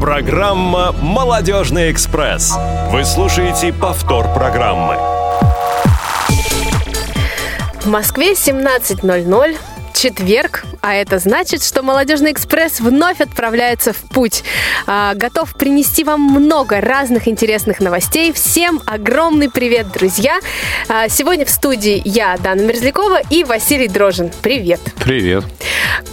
Программа «Молодежный экспресс». Вы слушаете повтор программы. В Москве 17.00 четверг, а это значит, что «Молодежный экспресс» вновь отправляется в путь. А, готов принести вам много разных интересных новостей. Всем огромный привет, друзья! А, сегодня в студии я, Дана Мерзлякова и Василий Дрожин. Привет! Привет!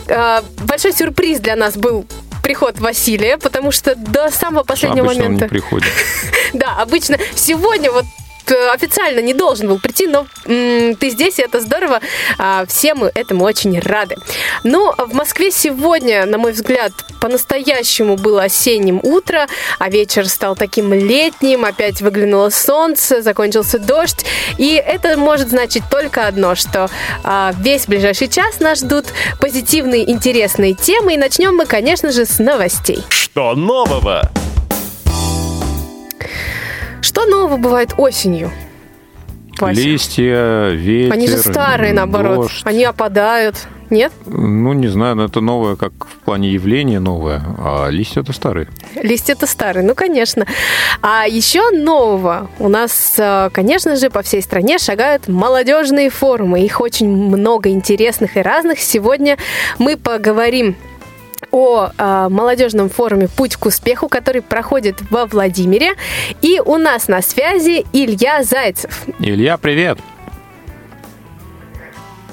А, большой сюрприз для нас был приход Василия, потому что до самого последнего Обычно момента... он не приходит. Да, обычно сегодня вот официально не должен был прийти, но м, ты здесь, и это здорово. А, все мы этому очень рады. Ну, в Москве сегодня, на мой взгляд, по-настоящему было осенним утро, а вечер стал таким летним, опять выглянуло солнце, закончился дождь. И это может значить только одно, что а, весь ближайший час нас ждут позитивные, интересные темы. И начнем мы, конечно же, с новостей. Что нового? Что нового бывает осенью? Вася? Листья, ветер, Они же старые, наоборот. дождь. Они опадают. Нет? Ну, не знаю, но это новое как в плане явления новое, а листья это старые. Листья-то старые, ну, конечно. А еще нового у нас, э, конечно же, по всей стране шагают молодежные форумы. Их очень много интересных и разных. Сегодня мы поговорим о э, молодежном форуме «Путь к успеху», который проходит во Владимире. И у нас на связи Илья Зайцев. Илья, привет!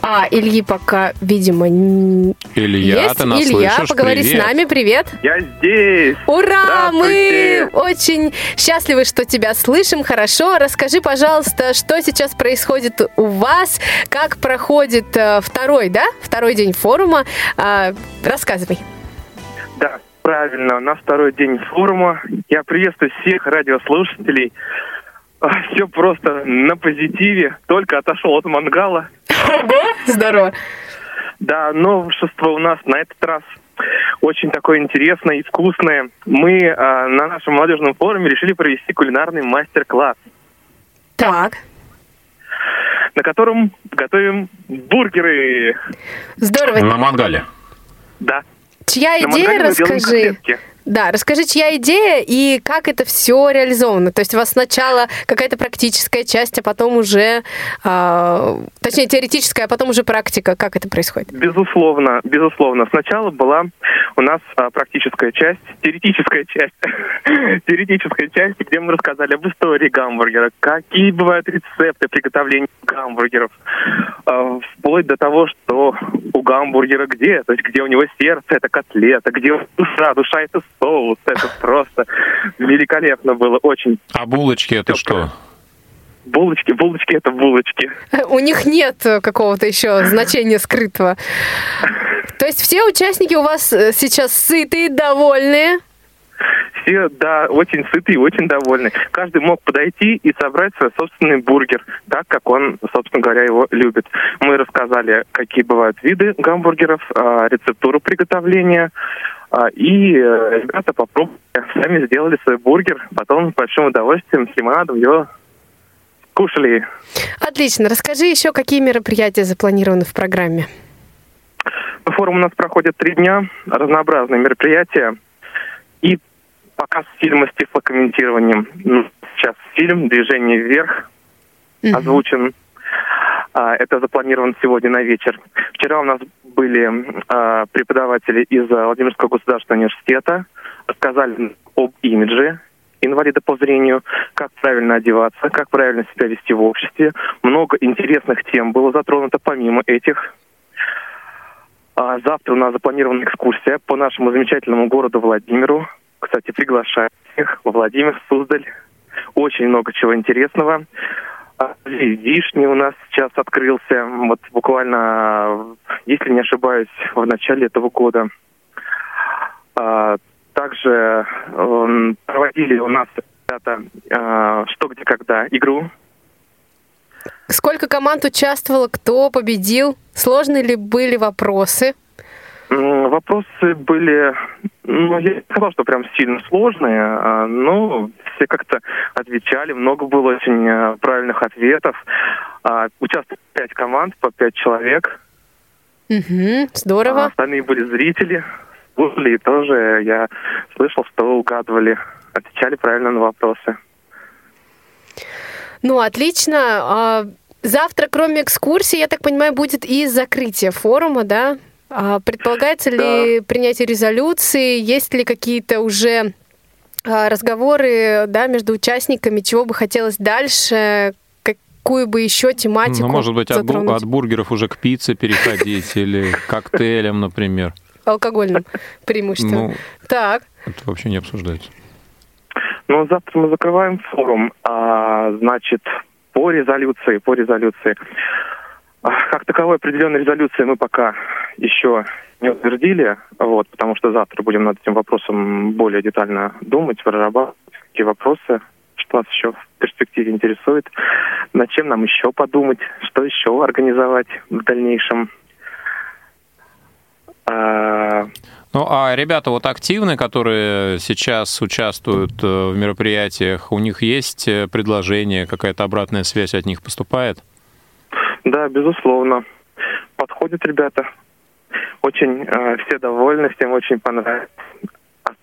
А Ильи пока, видимо, Илья, есть. ты нас Илья, слышишь? поговори привет. с нами, привет. Я здесь. Ура! Мы очень счастливы, что тебя слышим. Хорошо. Расскажи, пожалуйста, что сейчас происходит у вас, как проходит э, второй, да, второй день форума. А, рассказывай. Да, правильно. На второй день форума. Я приветствую всех радиослушателей. Все просто на позитиве. Только отошел от мангала. Здорово. Да, новшество у нас на этот раз очень такое интересное и вкусное. Мы а, на нашем молодежном форуме решили провести кулинарный мастер-класс, Так, на котором готовим бургеры. здорово. На мангале. Да. Чья идея, расскажи. Да, расскажи, чья идея и как это все реализовано. То есть у вас сначала какая-то практическая часть, а потом уже, а, точнее, теоретическая, а потом уже практика. Как это происходит? Безусловно, безусловно. Сначала была у нас а, практическая часть, теоретическая часть, теоретическая часть, где мы рассказали об истории гамбургера, какие бывают рецепты приготовления гамбургеров, а, вплоть до того, что у гамбургера где, то есть где у него сердце, это котлета, где душа, душа это соус, это просто великолепно было, очень. А булочки это что? Булочки, булочки это булочки. У них нет какого-то еще значения скрытого. То есть все участники у вас э, сейчас сытые, довольные. Все, да, очень сытые, очень довольны. Каждый мог подойти и собрать свой собственный бургер, так как он, собственно говоря, его любит. Мы рассказали, какие бывают виды гамбургеров, а, рецептуру приготовления, и э, ребята попробовали, сами сделали свой бургер, потом с большим удовольствием с лимонадом его кушали. Отлично. Расскажи еще, какие мероприятия запланированы в программе. Форум у нас проходит три дня, разнообразные мероприятия и показ фильма с тифлокомментированием. Ну, Сейчас фильм «Движение вверх» озвучен. А, Это запланировано сегодня на вечер. Вчера у нас были а, преподаватели из Владимирского государственного университета, рассказали об имидже инвалида по зрению, как правильно одеваться, как правильно себя вести в обществе. Много интересных тем было затронуто помимо этих. А завтра у нас запланирована экскурсия по нашему замечательному городу Владимиру. Кстати, приглашаю всех во Владимир, Суздаль. Очень много чего интересного. Вишни у нас сейчас открылся, вот буквально, если не ошибаюсь, в начале этого года. А, Также проводили у нас ребята а, «Что, где, когда» игру. Сколько команд участвовало, кто победил? Сложные ли были вопросы? Вопросы были, ну, я не сказал, что прям сильно сложные, а, но все как-то отвечали, много было очень э, правильных ответов. А, Участвовали пять команд, по пять человек. А здорово. Остальные были зрители. слушали, и тоже я слышал, что угадывали, отвечали правильно на вопросы. Ну, отлично. А, Завтра, кроме экскурсии, я так понимаю, будет и закрытие форума, да? А Предполагается ли Да. принятие резолюции? Есть ли какие-то уже а, разговоры да, между участниками, чего бы хотелось дальше, какую бы еще тематику Ну, может быть, от, бу- от бургеров уже к пицце переходить или к коктейлям, например. алкогольным преимущественно. Ну, Так, это вообще не обсуждается. Ну, завтра мы закрываем форум, а, значит, по резолюции, по резолюции. Как таковой определенной резолюции мы пока еще не утвердили, вот, потому что завтра будем над этим вопросом более детально думать, прорабатывать, какие вопросы, что нас еще в перспективе интересует, над чем нам еще подумать, что еще организовать в дальнейшем. А, Ну, а ребята вот активные, которые сейчас участвуют э, в мероприятиях, у них есть э, предложение, какая-то обратная связь от них поступает? Да, безусловно. Подходят ребята. Очень э, все довольны, всем очень понравилось.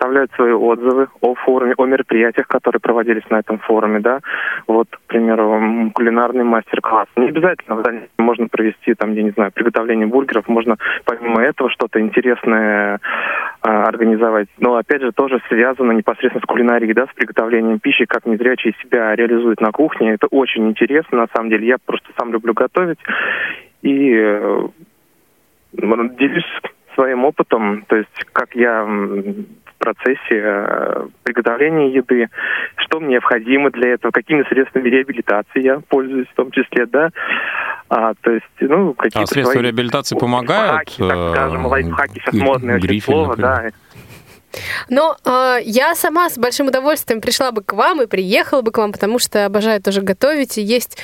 Оставляют свои отзывы о форуме, о мероприятиях, которые проводились на этом форуме, да. Вот, к примеру, кулинарный мастер-класс. Не обязательно можно провести, там, я не знаю, приготовление бургеров, можно помимо этого что-то интересное э, организовать. Но, опять же, тоже связано непосредственно с кулинарией, да, с приготовлением пищи, как незрячие себя реализуют на кухне. Это очень интересно, на самом деле. Я просто сам люблю готовить. И э, делюсь своим опытом, то есть как я процессе э, приготовления еды, что мне необходимо для этого, какими средствами реабилитации я пользуюсь в том числе, да. А, то есть, ну, какие-то А средства свои реабилитации помогают? лайфхаки, так скажем, Э, лайфхаки, сейчас модное очень слово, да. Но э, я сама с большим удовольствием пришла бы к вам и приехала бы к вам, потому что обожаю тоже готовить. И есть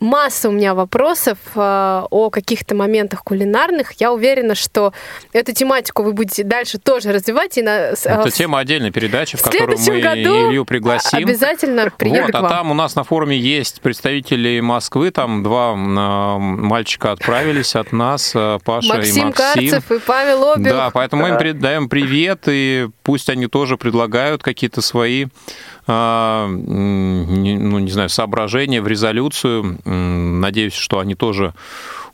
масса у меня вопросов э, о каких-то моментах кулинарных. Я уверена, что эту тематику вы будете дальше тоже развивать. И на, э, Это тема отдельной передачи, в в которую мы году Илью пригласим. обязательно приеду Вот, к а вам. там у нас на форуме есть представители Москвы, там два э, мальчика отправились от нас, э, Паша Максим и Максим. Карцев и Павел Обиух. Да, поэтому мы им передаем привет, и пусть они тоже предлагают какие-то свои, а, ну, не знаю, соображения в резолюцию. Надеюсь, что они тоже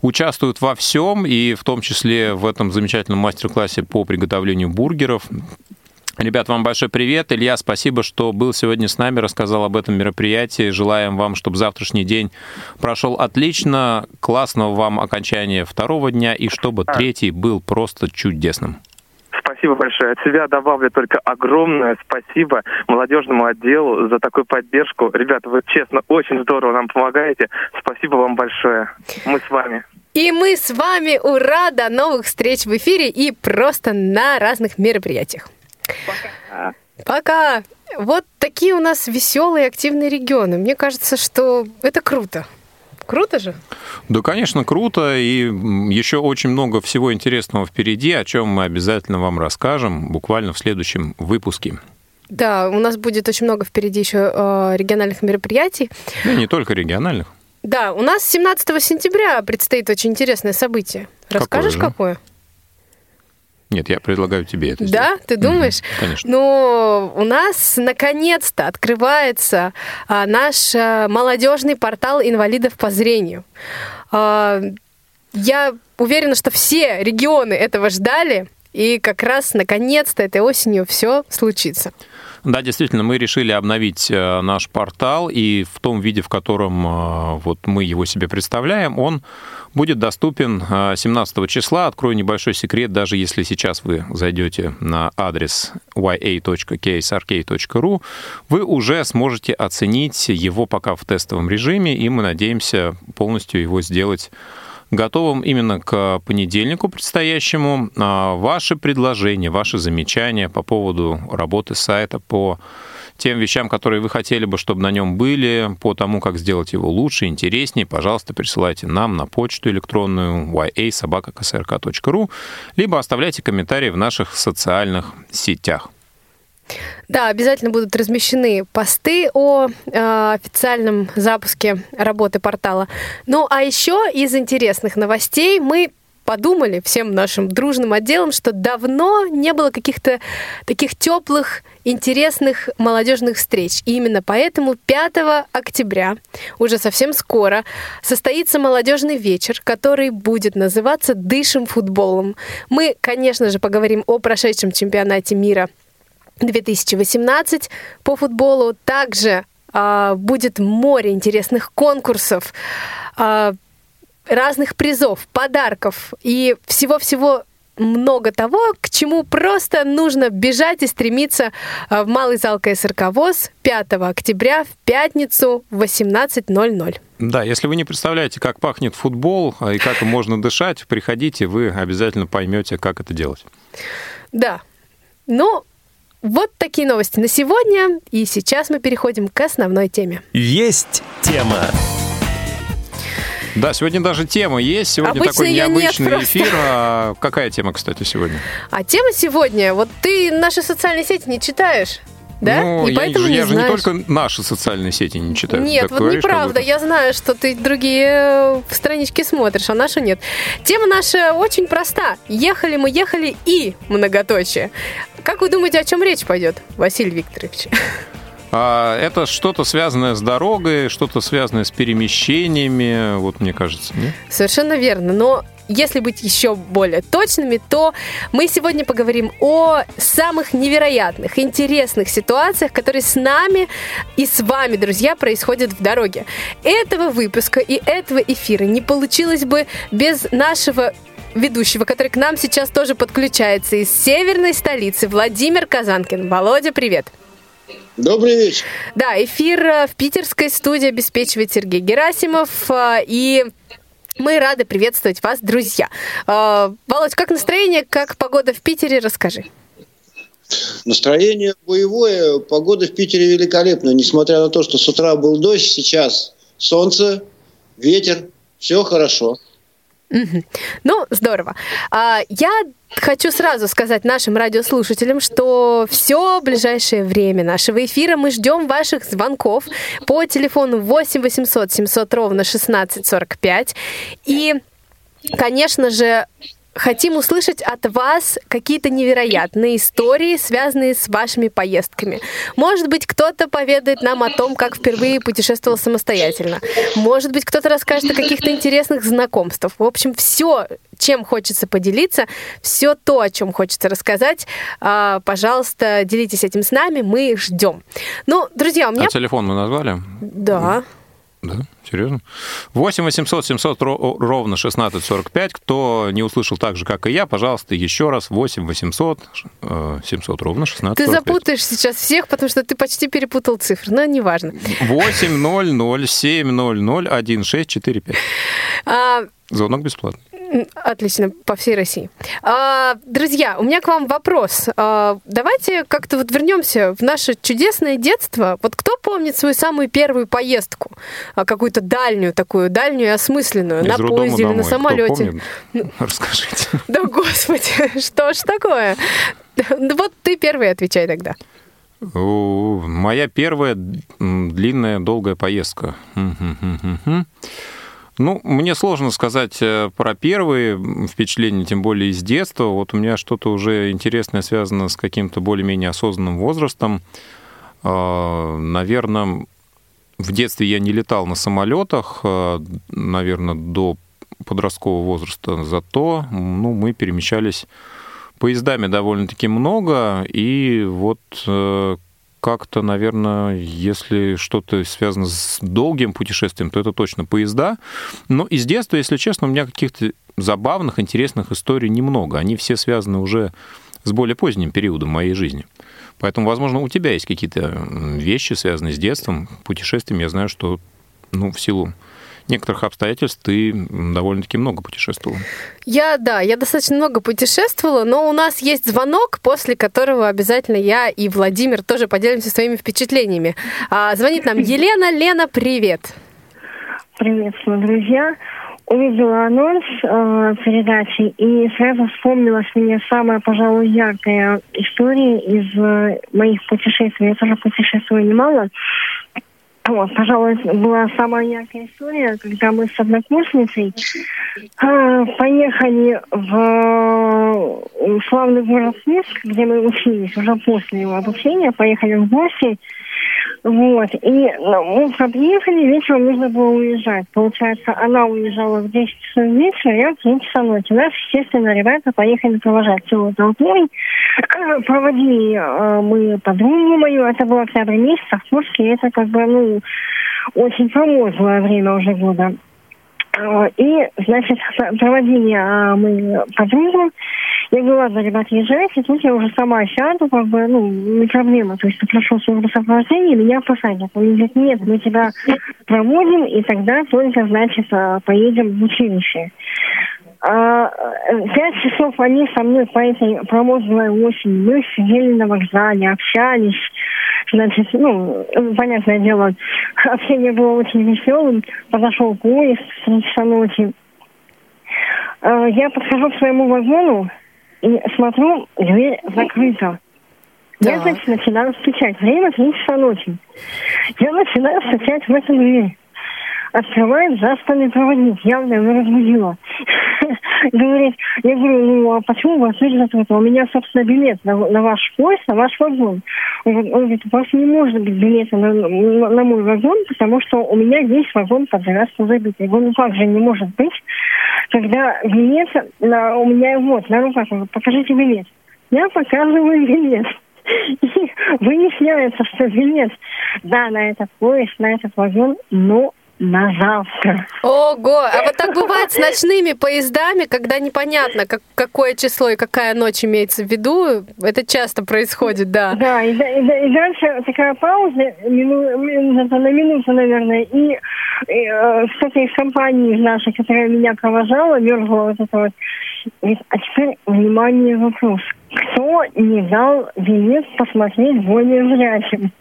участвуют во всем, и в том числе в этом замечательном мастер-классе по приготовлению бургеров. Ребят, вам большой привет. Илья, спасибо, что был сегодня с нами, рассказал об этом мероприятии. Желаем вам, чтобы завтрашний день прошел отлично, классного вам окончания второго дня, и чтобы третий был просто чудесным. Спасибо большое. От себя добавлю только огромное спасибо молодежному отделу за такую поддержку. Ребята, вы честно очень здорово нам помогаете. Спасибо вам большое. Мы с вами. И мы с вами, ура, до новых встреч в эфире и просто на разных мероприятиях. Пока. Вот такие у нас веселые, активные регионы. Мне кажется, что это круто. Круто же? Да, конечно, круто, и еще очень много всего интересного впереди, о чем мы обязательно вам расскажем буквально в следующем выпуске. Да, у нас будет очень много впереди еще э, региональных мероприятий. Ну, не только региональных. Да, у нас 17 сентября предстоит очень интересное событие. Какое Расскажешь, же? какое? Нет, я предлагаю тебе это Да, сделать. ты думаешь? Мгм, конечно. Ну, у нас наконец-то открывается а, наш а, молодежный портал инвалидов по зрению. А, я уверена, что все регионы этого ждали, и как раз наконец-то этой осенью все случится. Да, действительно, мы решили обновить э, наш портал, и в том виде, в котором э, вот мы его себе представляем, он будет доступен э, 17 числа. Открою небольшой секрет, даже если сейчас вы зайдете на адрес ya.ksrk.ru, вы уже сможете оценить его пока в тестовом режиме, и мы надеемся полностью его сделать готовым именно к понедельнику предстоящему. А, Ваши предложения, ваши замечания по поводу работы сайта, по тем вещам, которые вы хотели бы, чтобы на нем были, по тому, как сделать его лучше, интереснее, пожалуйста, присылайте нам на почту электронную ya.sobaka.ksrk.ru, либо оставляйте комментарии в наших социальных сетях. Да, обязательно будут размещены посты о э, официальном запуске работы портала. Ну, а еще из интересных новостей мы подумали всем нашим дружным отделом, что давно не было каких-то таких теплых, интересных молодежных встреч. И именно поэтому 5 октября, уже совсем скоро, состоится молодежный вечер, который будет называться «Дышим футболом». Мы, конечно же, поговорим о прошедшем чемпионате мира 2018 по футболу. Также э, будет море интересных конкурсов, э, разных призов, подарков и всего-всего много того, к чему просто нужно бежать и стремиться в малый зал КСРК ВОЗ 5 октября в пятницу в 18.00. Да, если вы не представляете, как пахнет футбол и как им можно дышать, приходите, вы обязательно поймете, как это делать. Да. Ну, вот такие новости на сегодня. И сейчас мы переходим к основной теме. Есть тема. Да, сегодня даже тема есть. Сегодня Обычно такой нет необычный просто. эфир. А какая тема, кстати, сегодня? А тема сегодня, вот ты наши социальные сети не читаешь, да? Ну, И я, поэтому же, не я же не только наши социальные сети не читаю. Нет, Так вот неправда. Я знаю, что ты другие странички смотришь, а нашу нет. Тема наша очень проста. Ехали мы, ехали и многоточие. Как вы думаете, о чем речь пойдет, Василий Викторович? А, это что-то связанное с дорогой, что-то связанное с перемещениями, вот мне кажется, нет? Совершенно верно. Но если быть еще более точными, то мы сегодня поговорим о самых невероятных, интересных ситуациях, которые с нами и с вами, друзья, происходят в дороге. Этого выпуска и этого эфира не получилось бы без нашего ведущего, который к нам сейчас тоже подключается из северной столицы, Владимир Казанкин. Володя, привет! Добрый вечер. Да, эфир э, в питерской студии обеспечивает Сергей Герасимов. э, И мы рады приветствовать вас, друзья. Э, Володь, как настроение, как погода в Питере, расскажи. Настроение боевое, погода в Питере великолепная. Несмотря на то, что с утра был дождь, сейчас солнце, ветер, все хорошо. Ну, здорово. А, Я хочу сразу сказать нашим радиослушателям, что все ближайшее время нашего эфира мы ждем ваших звонков по телефону 8 800 700 ровно 1645. И, конечно же, хотим услышать от вас какие-то невероятные истории, связанные с вашими поездками. Может быть, кто-то поведает нам о том, как впервые путешествовал самостоятельно. Может быть, кто-то расскажет о каких-то интересных знакомствах. В общем, все, чем хочется поделиться, все то, о чем хочется рассказать, а, пожалуйста, делитесь этим с нами, мы ждем. Ну, друзья, у меня... А телефон мы назвали? Да. Да, серьезно? 8 800 700 ро- ровно 1645. Кто не услышал так же, как и я, пожалуйста, еще раз 8 800 э, 700 ровно 1645. Ты запутаешь сейчас всех, потому что ты почти перепутал цифры, но неважно. 8 0 0 7 0 0 1 6 4 5. А, Звонок бесплатный. Отлично, по всей России. А, друзья, у меня к вам вопрос. А, давайте как-то вот вернемся в наше чудесное детство. Вот кто помнит свою самую первую поездку? А, какую-то дальнюю такую, дальнюю и осмысленную, Из на поезде или на домой. Самолете? помнит? Расскажите. Да господи, что ж такое? Да Вот ты первый отвечай тогда. Моя первая длинная, долгая поездка. Ну, мне сложно сказать э, про первые впечатления, тем более из детства. Вот у меня что-то уже интересное связано с каким-то более-менее осознанным возрастом. Наверное, в детстве я не летал на самолетах, наверное, до подросткового возраста. Зато ну, мы перемещались поездами довольно-таки много, и вот э, как-то, наверное, если что-то связано с долгим путешествием, то это точно поезда. Но из детства, если честно, у меня каких-то забавных, интересных историй немного. Они все связаны уже с более поздним периодом моей жизни. Поэтому, возможно, у тебя есть какие-то вещи, связанные с детством, путешествием. Я знаю, что ну, в силу некоторых обстоятельств ты довольно-таки много путешествовал. Я, да, я достаточно много путешествовала, но у нас есть звонок, после которого обязательно я и Владимир тоже поделимся своими впечатлениями. А, звонит нам Елена. Лена, привет. Приветствую, друзья. Увидела анонс э, передачи и сразу вспомнилась мне самая, пожалуй, яркая история из э, моих путешествий. Я тоже путешествую немало. Вот, пожалуй, была самая яркая история, когда мы с однокурсницей э, поехали в э, славный город Минск, где мы учились уже после его обучения, поехали в гости вот. И ну, мы приехали, вечером нужно было уезжать. Получается, она уезжала в 10 часов вечера, я в 10 часов ночи. Нас, естественно, ребята поехали провожать целую толпой. Проводили э, мы подругу мою, это был октябрь месяц, а в Курске это как бы, ну, очень промозглое время уже года. Э, и, значит, проводили а, мы подругу. Я говорю, ладно, ребят, езжайте, тут я уже сама сяду, как бы, ну, не проблема. То есть ты прошел службу сопровождения, меня посадят. Он говорит, нет, мы тебя проводим, и тогда только, значит, а, поедем в училище. А, пять часов они со мной по этой промозглой осени. Мы сидели на вокзале, общались. Значит, ну, понятное дело, общение было очень веселым. Подошел поезд в 3 часа ночи. А, я подхожу к своему вагону, и смотрю, дверь закрыта. Да. Я, значит, начинаю стучать. Время 3 часа ночи. Я начинаю стучать в эту дверь. Открывает заспанный проводник. Явно его разбудила. Говорит, я говорю, ну а почему вас дверь закрыта? У меня, собственно, билет на, на ваш поезд, на ваш вагон. Он говорит, у вас не может быть билета на, на, на мой вагон, потому что у меня весь вагон под завязку забит. Говорю, ну как же не может быть? когда билет на, у меня вот на руках, покажите билет. Я показываю билет. И выясняется, что билет, да, на этот поезд, на этот вагон, но на завтра. Ого! А вот так бывает с ночными поездами, когда непонятно, как, какое число и какая ночь имеется в виду. Это часто происходит, да. Да, и, и, и дальше такая пауза, мину, минута на минуту, наверное, и, и э, кто-то из компании из нашей, которая меня провожала, мерзла вот это вот, говорит, а теперь, внимание, вопрос. Кто не дал билет посмотреть более зрячим?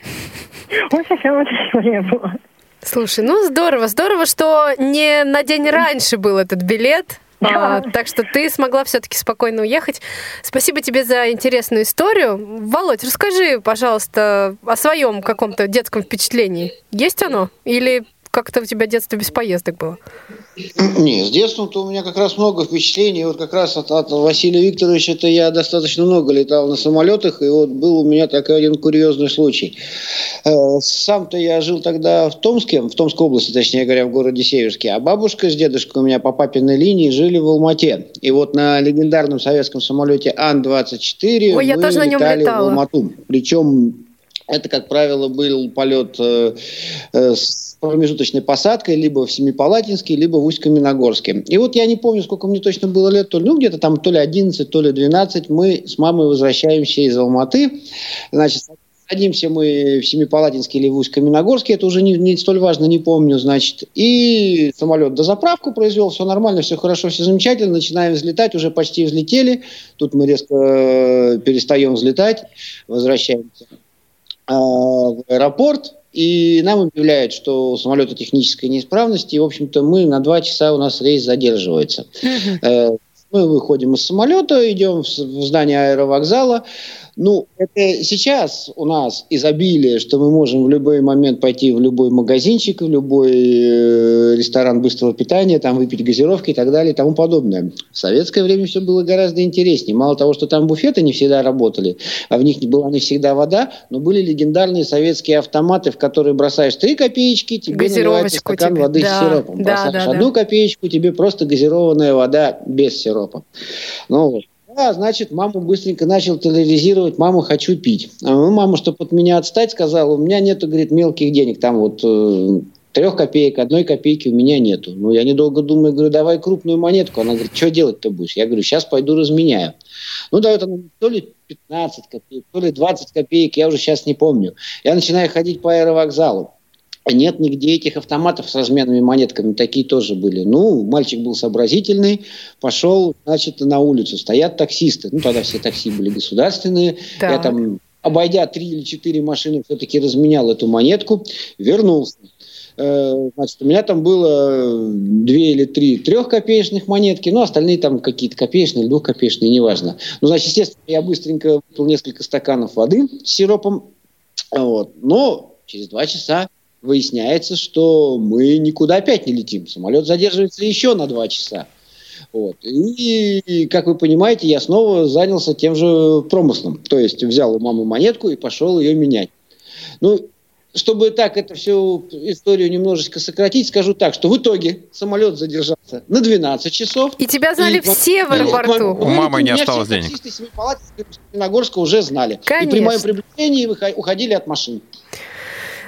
Вот такая вот история была. Слушай, ну здорово, здорово, что не на день раньше был этот билет. А, так что ты смогла все-таки спокойно уехать. Спасибо тебе за интересную историю. Володь, расскажи, пожалуйста, о своем каком-то детском впечатлении. Есть оно? Или как-то у тебя детство без поездок было? Не, с детством-то у меня как раз много впечатлений. Вот как раз от, от Василия Викторовича-то я достаточно много летал на самолетах, и вот был у меня такой один курьезный случай. Э, сам-то я жил тогда в Томске, в Томской области, точнее говоря, в городе Северске, а бабушка с дедушкой у меня по папиной линии жили в Алмате. И вот на легендарном советском самолете Ан-24 Ой, я тоже на нем летали летала. в Алмату. Причем это, как правило, был полет э, э, с промежуточной посадкой либо в Семипалатинске, либо в Усть-Каменогорске. И вот я не помню, сколько мне точно было лет, то ли, ну, где-то там то ли 11, то ли 12, мы с мамой возвращаемся из Алматы. Значит, Садимся мы в Семипалатинске или в Усть-Каменогорске, это уже не, не столь важно, не помню, значит. И самолет до заправку произвел, все нормально, все хорошо, все замечательно, начинаем взлетать, уже почти взлетели. Тут мы резко э, перестаем взлетать, возвращаемся э, в аэропорт, и нам объявляют, что у самолета техническая неисправность, и, в общем-то, мы на два часа у нас рейс задерживается. Uh-huh. Мы выходим из самолета, идем в здание аэровокзала, ну, это сейчас у нас изобилие, что мы можем в любой момент пойти в любой магазинчик, в любой э, ресторан быстрого питания, там выпить газировки и так далее и тому подобное. В советское время все было гораздо интереснее. Мало того, что там буфеты не всегда работали, а в них не была не всегда вода, но были легендарные советские автоматы, в которые бросаешь три копеечки, тебе наливается стакан тебе. воды да, с сиропом. Да, бросаешь да, одну да. копеечку, тебе просто газированная вода без сиропа. Ну, вот. Да, значит, маму быстренько начал терроризировать, маму хочу пить. А мама, чтобы от меня отстать, сказала, у меня нету, говорит, мелких денег, там вот э, трех копеек, одной копейки у меня нету. Ну, я недолго думаю, говорю, давай крупную монетку. Она говорит, что делать-то будешь? Я говорю, сейчас пойду разменяю. Ну, дает она то ли 15 копеек, то ли 20 копеек, я уже сейчас не помню. Я начинаю ходить по аэровокзалу. Нет нигде этих автоматов с разменными монетками, такие тоже были. Ну, мальчик был сообразительный, пошел, значит, на улицу. Стоят таксисты. Ну, тогда все такси были государственные. Так. Я там, обойдя три или четыре машины, все-таки разменял эту монетку, вернулся. Э, значит, у меня там было две или три трехкопеечных монетки, ну, остальные там какие-то копеечные, двухкопеечные, неважно. Ну, значит, естественно, я быстренько выпил несколько стаканов воды с сиропом, вот. но через два часа выясняется, что мы никуда опять не летим. Самолет задерживается еще на два часа. Вот. И, как вы понимаете, я снова занялся тем же промыслом. То есть взял у мамы монетку и пошел ее менять. Ну, чтобы так это всю историю немножечко сократить, скажу так, что в итоге самолет задержался на 12 часов. И тебя знали и, все в аэропорту. У мамы не осталось денег. Нагорска уже знали. Конечно. И при моем приближении уходили от машин.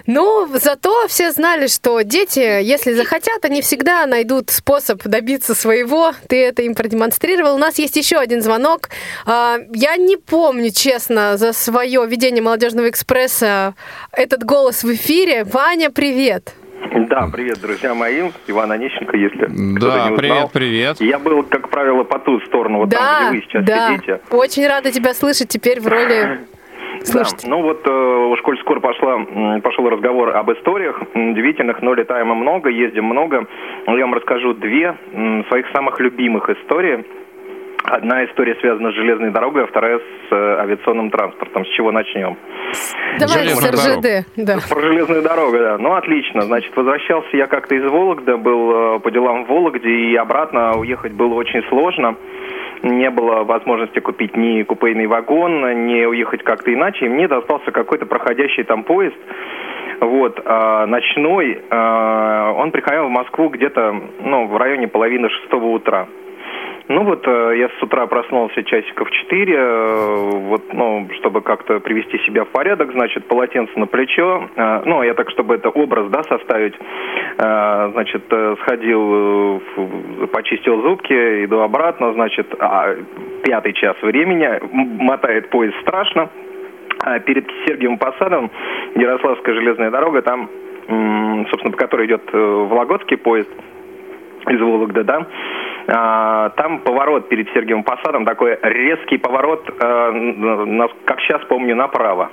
Но зато все знали, что дети, если захотят, они всегда найдут способ добиться своего. Ты это им продемонстрировал. У нас есть еще один звонок. А, я не помню, честно, за свое ведение молодежного экспресса этот голос в эфире. Ваня, привет. Да, привет, друзья мои. Иван Онищенко, если Да, не привет, привет. Я был, как правило, по ту сторону, вот да, там, где вы сейчас да. сидите. Очень рада тебя слышать теперь в роли Слушайте. Да, ну вот, э, уж коль скоро пошла, пошел разговор об историях удивительных, но летаем мы много, ездим много. Я вам расскажу две своих самых любимых истории. Одна история связана с железной дорогой, а вторая с э, авиационным транспортом. С чего начнем? Давай с РЖД. Да. Про железную дорогу, да. Ну, отлично. Значит, возвращался я как-то из Вологды, был э, по делам в Вологде, и обратно уехать было очень сложно не было возможности купить ни купейный вагон, ни уехать как-то иначе, и мне достался какой-то проходящий там поезд, вот, э, ночной, э, он приходил в Москву где-то, ну, в районе половины шестого утра. Ну вот, э, я с утра проснулся часиков 4, э, вот, ну, чтобы как-то привести себя в порядок, значит, полотенце на плечо, э, ну, я так, чтобы это образ, да, составить, значит, сходил, почистил зубки, иду обратно, значит, а, пятый час времени, мотает поезд страшно, а перед Сергиевым Посадом, Ярославская железная дорога, там, собственно, по которой идет Вологодский поезд из Вологды, да, там поворот перед Сергиевым Посадом, такой резкий поворот, э, как сейчас помню, направо,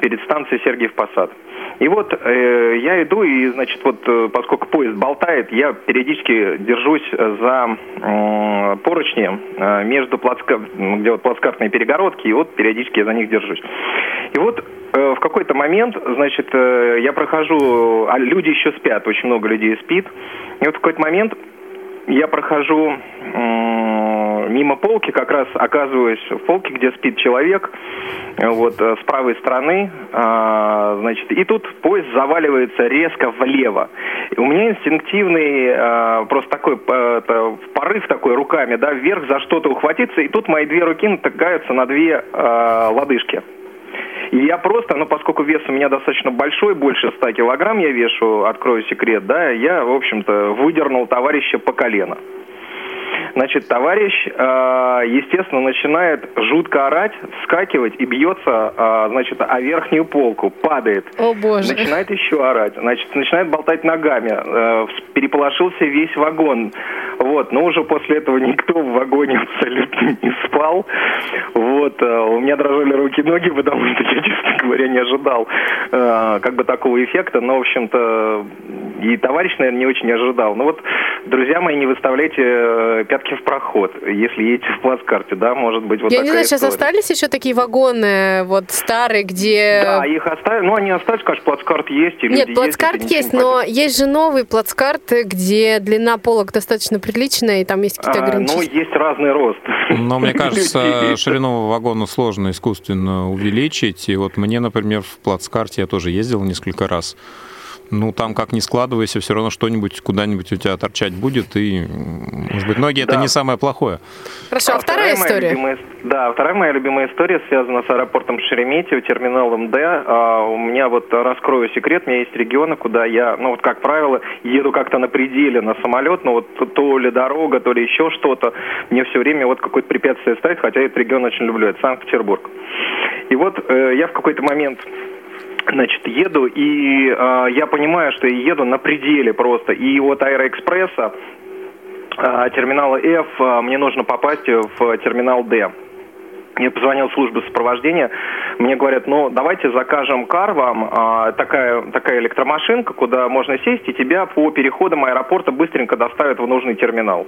перед станцией Сергиев Посад. И вот э, я иду, и, значит, вот э, поскольку поезд болтает, я периодически держусь за э, поручни э, между плацка... где вот плацкартные перегородки, и вот периодически я за них держусь. И вот э, в какой-то момент, значит, э, я прохожу, а люди еще спят, очень много людей спит, и вот в какой-то момент я прохожу мимо полки, как раз оказываюсь в полке, где спит человек, вот, э, с правой стороны, а, значит, и тут поезд заваливается резко влево. И у меня инстинктивный а, просто такой порыв такой руками, да, вверх за что-то ухватиться, и тут мои две руки натыкаются на две лодыжки. И я просто, ну, поскольку вес у меня достаточно большой, больше 100 килограмм я вешу, открою секрет, да, я, в общем-то, выдернул товарища по колено. Значит, товарищ, э, естественно, начинает жутко орать, вскакивать и бьется, э, значит, о верхнюю полку, падает. О, боже. Начинает еще орать, значит, начинает болтать ногами, э, переполошился весь вагон. Вот, но уже после этого никто в вагоне абсолютно не спал. Вот, у меня дрожали руки и ноги, потому что я, честно говоря, не ожидал как бы такого эффекта, но, в общем-то, и товарищ, наверное, не очень ожидал. Ну вот, друзья мои, не выставляйте пятки в проход, если едете в плацкарте, да, может быть, вот Я такая не знаю, сейчас история. остались еще такие вагоны, вот старые, где... Да, их оставили, ну, они остались, конечно, плацкарт есть, и Нет, люди плацкарт ездят, есть, но есть же новые плацкарты, где длина полок достаточно приличная, и там есть какие-то А, ну, ограничения. есть разный рост. Но мне кажется, ширину вагона сложно искусственно увеличить. И вот мне, например, в плацкарте я тоже ездил несколько раз. Ну, там как ни складывайся, все равно что-нибудь куда-нибудь у тебя торчать будет. И, может быть, ноги это Да. не самое плохое. Хорошо, а вторая моя история? любимая- да, вторая моя любимая история связана с аэропортом Шереметьево, терминалом Д. А, у меня вот раскрою секрет, у меня есть регионы, куда я, ну вот как правило, еду как-то на пределе на самолет, но вот то- то ли дорога, то ли еще что-то, мне все время вот какое-то препятствие ставит, хотя я этот регион очень люблю, это Санкт-Петербург. И вот э, я в какой-то момент Значит, еду, и э, я понимаю, что я еду на пределе просто. И от Аэроэкспресса, э, терминала F, э, мне нужно попасть в терминал D. Я позвонил в службу сопровождения, мне говорят, ну давайте закажем кар вам, а, такая, такая электромашинка, куда можно сесть, и тебя по переходам аэропорта быстренько доставят в нужный терминал.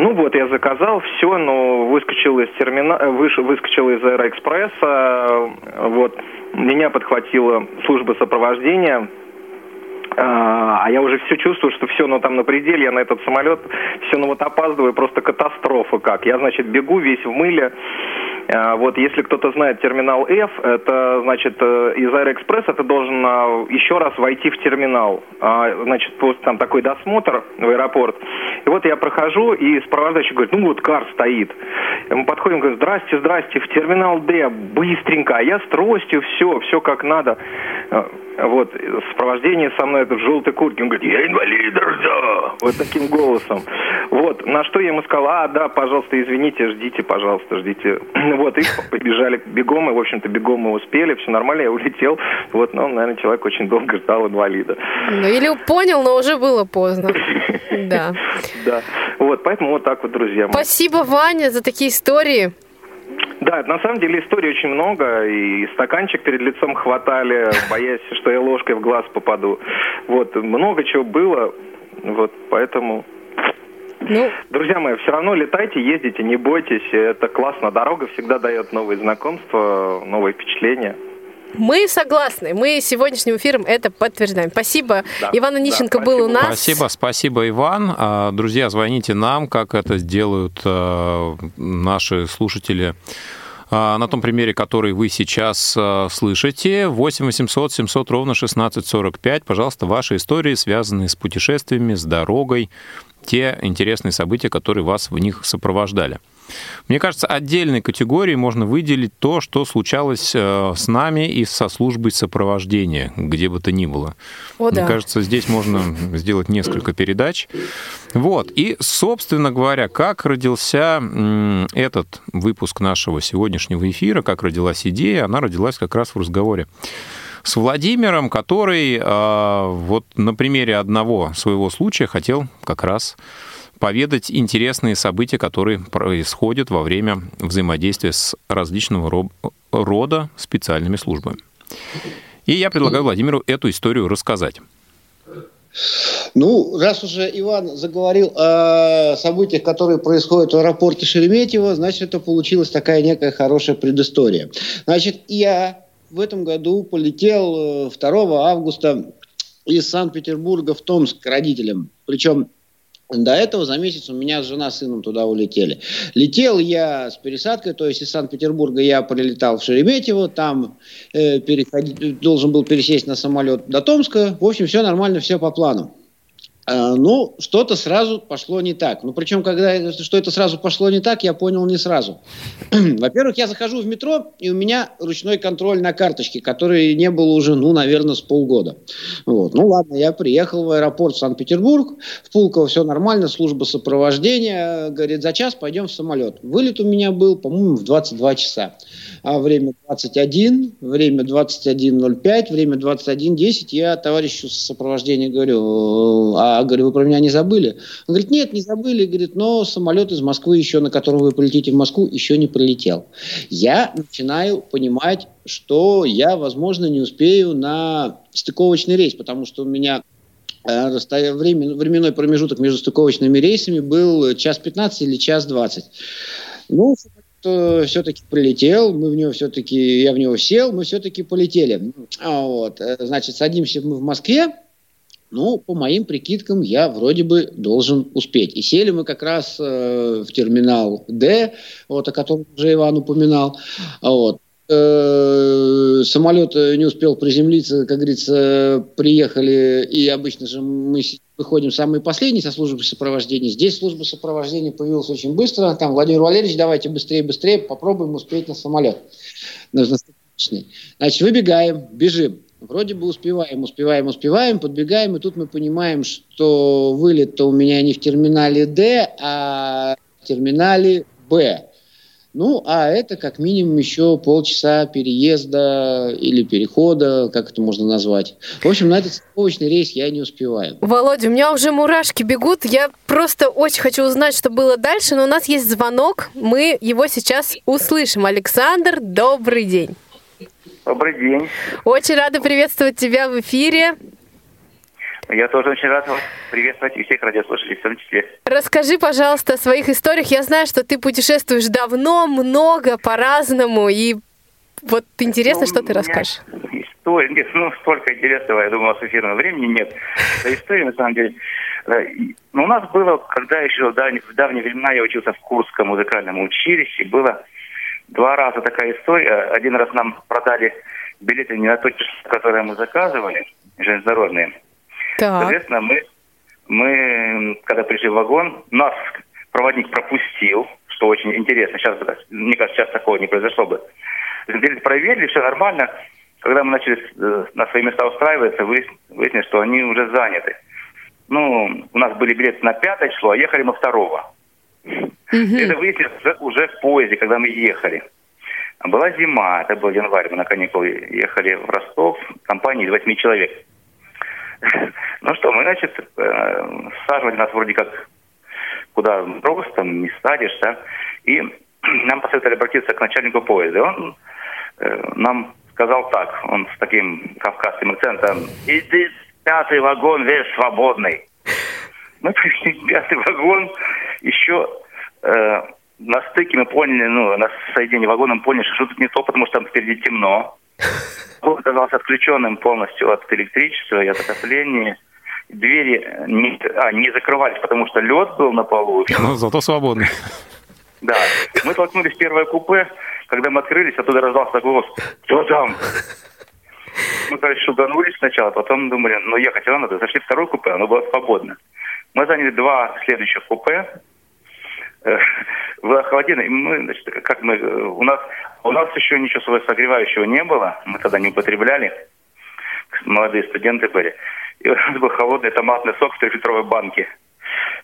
Ну вот, я заказал, все, но выскочил из термина... выш... выскочил из Аэроэкспресса, вот, меня подхватила служба сопровождения, а, а я уже все чувствую, что все, ну там на пределе, я на этот самолет, все, ну вот опаздываю, просто катастрофа как. Я, значит, бегу весь в мыле, вот если кто-то знает терминал F, это значит э, из Аэроэкспресса ты должен а, еще раз войти в терминал. А, значит, просто там такой досмотр в аэропорт. И вот я прохожу, и сопровождающий говорит, ну вот кар стоит. И мы подходим, говорим, здрасте, здрасте, в терминал D, быстренько. А я с тростью, все, все как надо. Вот, сопровождение со мной это в желтой куртке. Он говорит, я инвалид, да. Вот таким голосом. Вот, на что я ему сказал, а, да, пожалуйста, извините, ждите, пожалуйста, ждите. Вот, и побежали бегом, и, в общем-то, бегом мы успели, все нормально, я улетел. Вот, но, наверное, человек очень долго ждал инвалида. Ну, или понял, но уже было поздно. Да. Да. Вот, поэтому вот так вот, друзья. Спасибо, Ваня, за такие истории. Да, на самом деле историй очень много, и стаканчик перед лицом хватали, боясь, что я ложкой в глаз попаду. Вот, много чего было, вот, поэтому... Ну... Друзья мои, все равно летайте, ездите, не бойтесь, это классно. Дорога всегда дает новые знакомства, новые впечатления. Мы согласны. Мы сегодняшним эфиром это подтверждаем. Спасибо. Да, Иван Онищенко да, был у нас. Спасибо, спасибо, Иван. А, друзья, звоните нам, как это сделают а, наши слушатели а, на том примере, который вы сейчас слышите. 8 800 700 ровно 1645. Пожалуйста, ваши истории, связанные с путешествиями, с дорогой, те интересные события, которые вас в них сопровождали. Мне кажется, отдельной категорией можно выделить то, что случалось э, с нами и со службой сопровождения, где бы то ни было. О, Мне да. кажется, здесь можно сделать несколько передач. Вот. И, собственно говоря, как родился этот выпуск нашего сегодняшнего эфира, как родилась идея, она родилась как раз в разговоре с Владимиром, который э, вот на примере одного своего случая хотел как раз поведать интересные события, которые происходят во время взаимодействия с различного рода специальными службами. И я предлагаю Владимиру эту историю рассказать. Ну, раз уже Иван заговорил о событиях, которые происходят в аэропорте Шереметьево, значит, это получилась такая некая хорошая предыстория. Значит, я в этом году полетел 2 э, августа из Санкт-Петербурга в Томск к родителям. Причем до этого за месяц у меня жена с сыном туда улетели. Летел я с пересадкой, то есть из Санкт-Петербурга я прилетал в Шереметьево, там э, переходить, должен был пересесть на самолет до Томска. В общем, все нормально, все по плану. А, ну, что-то сразу пошло не так. Ну, причем, когда что это сразу пошло не так, я понял не сразу. Во-первых, я захожу в метро, и у меня ручной контроль на карточке, который не был уже, ну, наверное, с полгода. Вот. Ну, ладно, я приехал в аэропорт Санкт-Петербург, в Пулково все нормально, служба сопровождения, говорит, за час пойдем в самолет. Вылет у меня был, по-моему, в 22 часа а время 21, время 21.05, время 21.10. Я товарищу с сопровождения говорю, а говорю, вы про меня не забыли? Он говорит, нет, не забыли, говорит, но самолет из Москвы еще, на котором вы полетите в Москву, еще не прилетел. Я начинаю понимать, что я, возможно, не успею на стыковочный рейс, потому что у меня э, время, временной промежуток между стыковочными рейсами был час 15 или час 20. Ну, все-таки прилетел, мы в него все-таки, я в него сел, мы все-таки полетели. А вот, э, значит, садимся мы в Москве, ну, по моим прикидкам, я вроде бы должен успеть. И сели мы как раз э, в терминал Д, вот, о котором уже Иван упоминал. Вот. Э, самолет не успел приземлиться, как говорится, приехали, и обычно же мы выходим самые последние со службы сопровождения. Здесь служба сопровождения появилась очень быстро. Там, Владимир Валерьевич, давайте быстрее, быстрее, попробуем успеть на самолет. Значит, выбегаем, бежим. Вроде бы успеваем, успеваем, успеваем, подбегаем, и тут мы понимаем, что вылет-то у меня не в терминале D, а в терминале B. Ну, а это как минимум еще полчаса переезда или перехода, как это можно назвать. В общем, на этот страховочный рейс я не успеваю. Володя, у меня уже мурашки бегут. Я просто очень хочу узнать, что было дальше, но у нас есть звонок. Мы его сейчас услышим. Александр, добрый день. Добрый день. Очень рада приветствовать тебя в эфире. Я тоже очень рад вас приветствовать и всех радиослушателей в том числе. Расскажи, пожалуйста, о своих историях. Я знаю, что ты путешествуешь давно, много, по-разному, и вот интересно, ну, что ты расскажешь. истории. Нет, ну, столько интересного, я думаю, у нас эфирного времени нет. Да, истории, на самом деле. И- ну, у нас было, когда еще в давние, в давние времена я учился в Курском музыкальном училище, было два раза такая история. Один раз нам продали билеты не на то которое мы заказывали, железнодорожные. Так. Соответственно, мы, мы, когда пришли в вагон, нас проводник пропустил, что очень интересно. Сейчас, мне кажется, сейчас такого не произошло бы. Проверили, все нормально. Когда мы начали э, на свои места устраиваться, вы- выяснилось, что они уже заняты. Ну, у нас были билеты на пятое число, а ехали мы второго. Это выяснилось уже, в поезде, когда мы ехали. Была зима, это был январь, мы на каникулы ехали в Ростов, компания из восьми человек. Ну что, мы, значит, э, саживали нас вроде как куда просто, не садишься. И нам посоветовали обратиться к начальнику поезда. Он э, нам сказал так, он с таким кавказским акцентом, иди пятый вагон, весь свободный. Мы пришли в пятый вагон, еще э, на стыке мы поняли, ну, на соединении вагона мы поняли, что тут не то, потому что там впереди темно. Он оказался отключенным полностью от электричества и от отопления. Двери не, а, не закрывались, потому что лед был на полу. Ну, зато свободный. Да. Мы толкнулись в первое купе. Когда мы открылись, оттуда раздался голос. Кто там? Мы, короче, шуганулись сначала, потом думали, ну, ехать надо. Зашли в второе купе, оно было свободно. Мы заняли два следующих купе. Э, Было холодильно, и мы, значит, как мы, э, у нас, у нас еще ничего своего согревающего не было, мы тогда не употребляли, молодые студенты были. И у нас был холодный томатный сок в трехлитровой банке.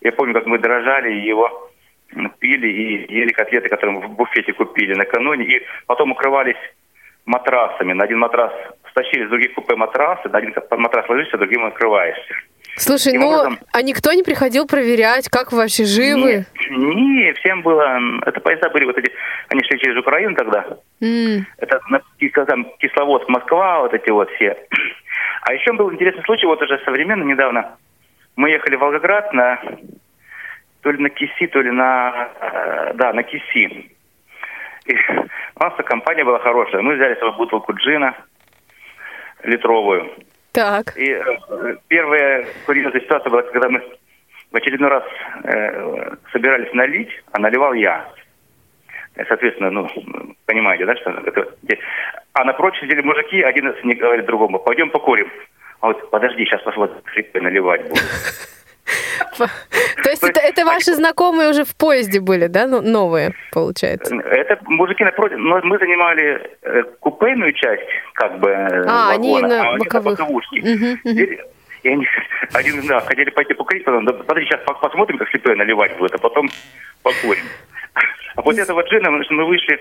Я помню, как мы дрожали его пили и ели котлеты, которые мы в буфете купили накануне, и потом укрывались матрасами. На один матрас стащили с других купе матрасы, на один матрас ложишься, другим открываешься. Слушай, Таким ну, образом- а никто не приходил проверять, как вы вообще живы? Не, не, всем было... Это поезда были вот эти... Они шли через Украину тогда. М, Это там, Кисловодск, Москва, вот эти вот все. А еще был интересный случай, вот уже современно, недавно. Мы ехали в Волгоград на... То ли на Киси, то ли на... э, Да, на Киси. И у нас компания была хорошая. Мы взяли свою бутылку джина литровую. Так. И э, первая курьезная ситуация была, когда мы в очередной раз э, собирались налить, а наливал я. Э, Соответственно, ну, понимаете, да, что это... А напротив сидели мужики, один из них говорит другому, пойдем покурим. А вот подожди, сейчас посмотрим, наливать буду. То есть это, это ваши знакомые уже в поезде были, да, ну, новые, получается? Это мужики напротив, но мы занимали э, купейную часть, как бы, э, А, они вагона, на а они боковых. Мгм, мгм. Сидели, И они, один, да, хотели пойти покурить, потом, да, подожди, сейчас по- посмотрим, как слепое наливать будет, а потом покурим. А после этого джина мы, мы вышли,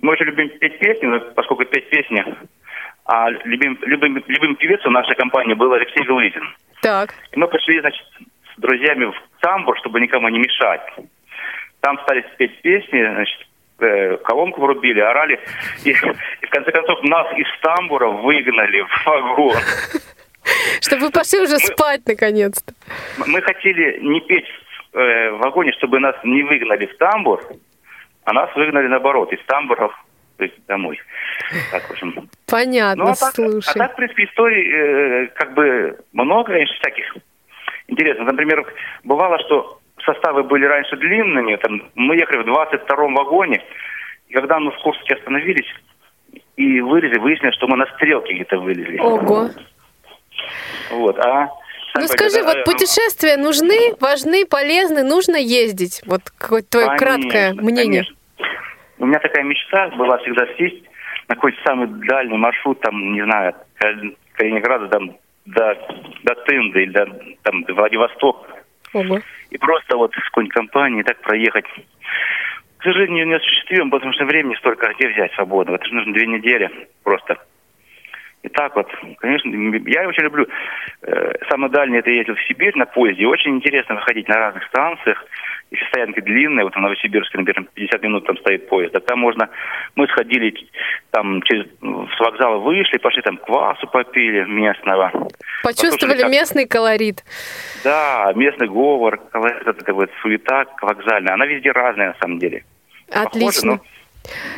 мы очень любим петь песни, но поскольку петь песни, а любим, любим, любим певец у нашей компании был Алексей Галызин. Так. И мы пошли, значит, с друзьями в тамбур, чтобы никому не мешать. Там стали спеть песни, значит, э, колонку врубили, орали. И, и в конце концов нас из тамбура выгнали в вагон. Чтобы вы пошли уже спать наконец-то. Мы хотели не петь э, в вагоне, чтобы нас не выгнали в тамбур, а нас выгнали наоборот, из тамбуров то есть домой. Так, в общем. Понятно, Ну, а так, слушай. а так, в принципе, историй э, как бы много, конечно, всяких интересных. Например, бывало, что составы были раньше длинными. Там, мы ехали в 22-м вагоне, и когда мы в Курске остановились и вылезли, выяснилось, что мы на стрелке где-то вылезли. Ого. Вот, а... Ну скажи, когда, вот путешествия нужны, важны, полезны, нужно ездить? Вот какое-то твое Конечно, краткое мнение. конечно. У меня такая мечта была всегда сесть на какой-то самый дальний маршрут, там, не знаю, Калининграда там, до, до Тынды или до, там, до Владивостока. Ого. И просто вот с какой-нибудь компанией так проехать. К сожалению, не осуществим, потому что времени столько где взять свободного. Это же нужно две недели просто. И так вот, конечно, я очень люблю. э, самое дальнее это ездил в Сибирь на поезде. Очень интересно выходить на разных станциях. Если стоянки длинные, вот в Новосибирске, например, 50 минут там стоит поезд, а там можно... Мы сходили там через, с вокзала вышли, пошли там квасу попили местного. Почувствовали как- местный колорит. Да, местный говор, колорит, это такая вот суета вокзальная. Она везде разная на самом деле. Отлично. Похоже,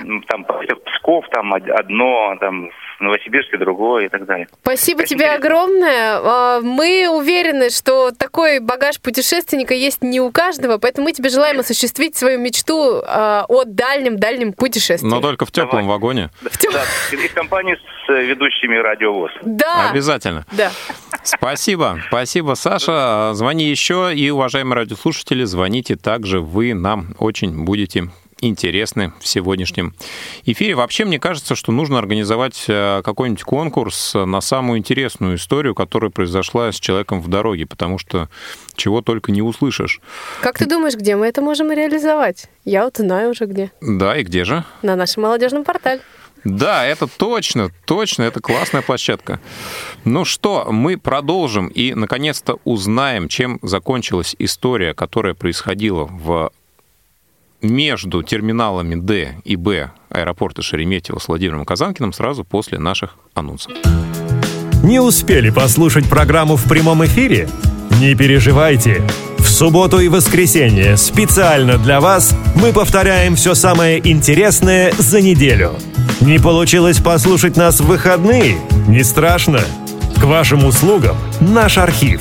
но, там Псков там од- одно, там Новосибирске другое и так далее. Спасибо Очень тебе интересно. огромное. А, Мы уверены, что такой багаж путешественника есть не у каждого, поэтому мы тебе желаем осуществить свою мечту а, о дальнем-дальнем путешествии. Но только в теплом Давай. вагоне. Да, и в компании с э, ведущими радиовоз. Да, Обязательно. да. Спасибо. Спасибо, Саша. Звони еще. И, уважаемые радиослушатели, звоните также. Вы нам очень будете интересны в сегодняшнем эфире. Вообще, мне кажется, что нужно организовать э, какой-нибудь конкурс на самую интересную историю, которая произошла с человеком в дороге, потому что чего только не услышишь. Как ты думаешь, где мы это можем реализовать? Я вот знаю уже где. Да, и где же? На нашем молодежном портале. Да, это точно, точно, это классная площадка. Ну что, мы продолжим и, наконец-то, узнаем, чем закончилась история, которая происходила в между терминалами Д и Б аэропорта Шереметьево с Владимиром Казанкиным сразу после наших анонсов. Не успели послушать программу в прямом эфире? Не переживайте. В субботу и воскресенье специально для вас мы повторяем все самое интересное за неделю. Не получилось послушать нас в выходные? Не страшно. К вашим услугам наш архив.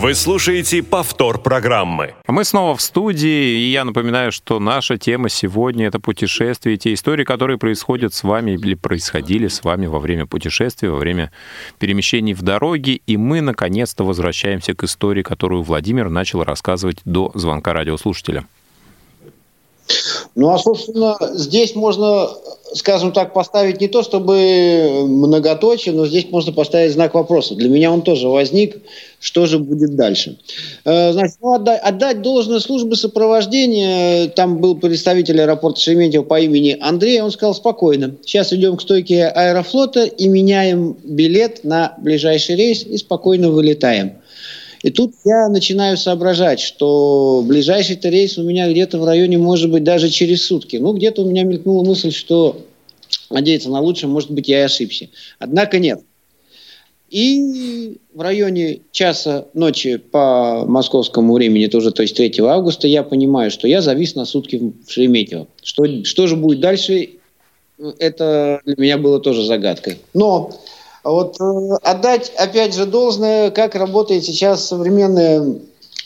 Вы слушаете повтор программы. Мы снова в студии, и я напоминаю, что наша тема сегодня — это путешествия, те истории, которые происходят с вами или происходили с вами во время путешествия, во время перемещений в дороге, и мы, наконец-то, возвращаемся к истории, которую Владимир начал рассказывать до звонка радиослушателя. Ну, а, собственно, здесь можно, скажем так, поставить не то чтобы многоточие, но здесь можно поставить знак вопроса. Для меня он тоже возник. Что же будет дальше? Э, Значит, ну, отдать, отдать должное службы сопровождения. Там был представитель аэропорта Шереметьево по имени Андрей. Он сказал спокойно. Сейчас идем к стойке аэрофлота и меняем билет на ближайший рейс и спокойно вылетаем. И тут я начинаю соображать, что ближайший-то рейс у меня где-то в районе, может быть, даже через сутки. Ну, где-то у меня мелькнула мысль, что надеяться на лучшее, может быть, я и ошибся. Однако нет. И в районе часа ночи по московскому времени, тоже, то есть 3 августа, я понимаю, что я завис на сутки в Шереметьево. Что, что же будет дальше, это для меня было тоже загадкой. Но вот э, отдать, опять же, должное, как работает сейчас современная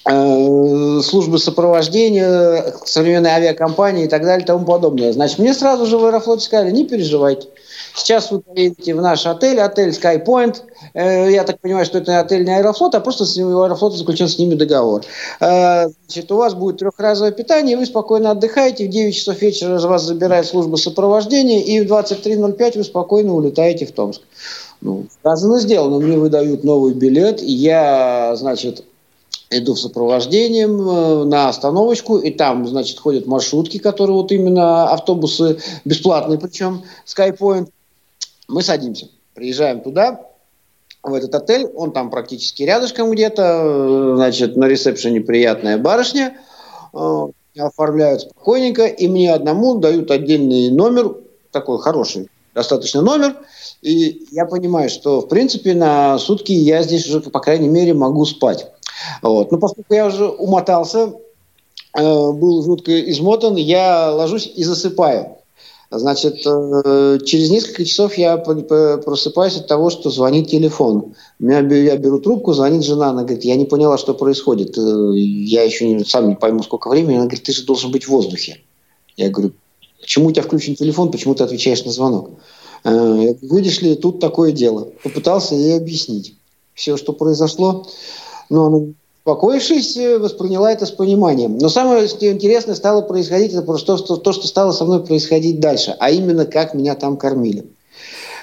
э, службы сопровождения, современные авиакомпании и так далее и тому подобное. Значит, мне сразу же в Аэрофлоте сказали, не переживайте. Сейчас вы поедете в наш отель, отель SkyPoint. Э, я так понимаю, что это отель не Аэрофлот, а просто с ними, у Аэрофлота заключен с ними договор. Э, значит, у вас будет трехразовое питание, вы спокойно отдыхаете, в 9 часов вечера вас забирает служба сопровождения, и в 23.05 вы спокойно улетаете в Томск. Ну, сказано, сделано. Мне выдают новый билет, я, значит, иду в сопровождением э, на остановочку, и там, значит, ходят маршрутки, которые вот именно автобусы бесплатные, причем SkyPoint. Мы садимся, приезжаем туда, в этот отель, он там практически рядышком где-то, э, значит, на ресепшене приятная барышня, э, оформляют спокойненько, и мне одному дают отдельный номер, такой хороший достаточно номер, и я понимаю, что, в принципе, на сутки я здесь уже, по крайней мере, могу спать. Вот. Но поскольку я уже умотался, э, был жутко измотан, я ложусь и засыпаю. Значит, э, через несколько часов я просыпаюсь от того, что звонит телефон. Я беру трубку, звонит жена, она говорит, я не поняла, что происходит. Э, Я еще сам не пойму, сколько времени. Она говорит, ты же должен быть в воздухе. Я говорю, почему у тебя включен телефон, почему ты отвечаешь на звонок? Э, видишь ли, тут такое дело. Попытался ей объяснить все, что произошло. Но она, успокоившись, э, восприняла это с пониманием. Но самое интересное стало происходить, это просто то, то, что стало со мной происходить дальше, а именно, как меня там кормили.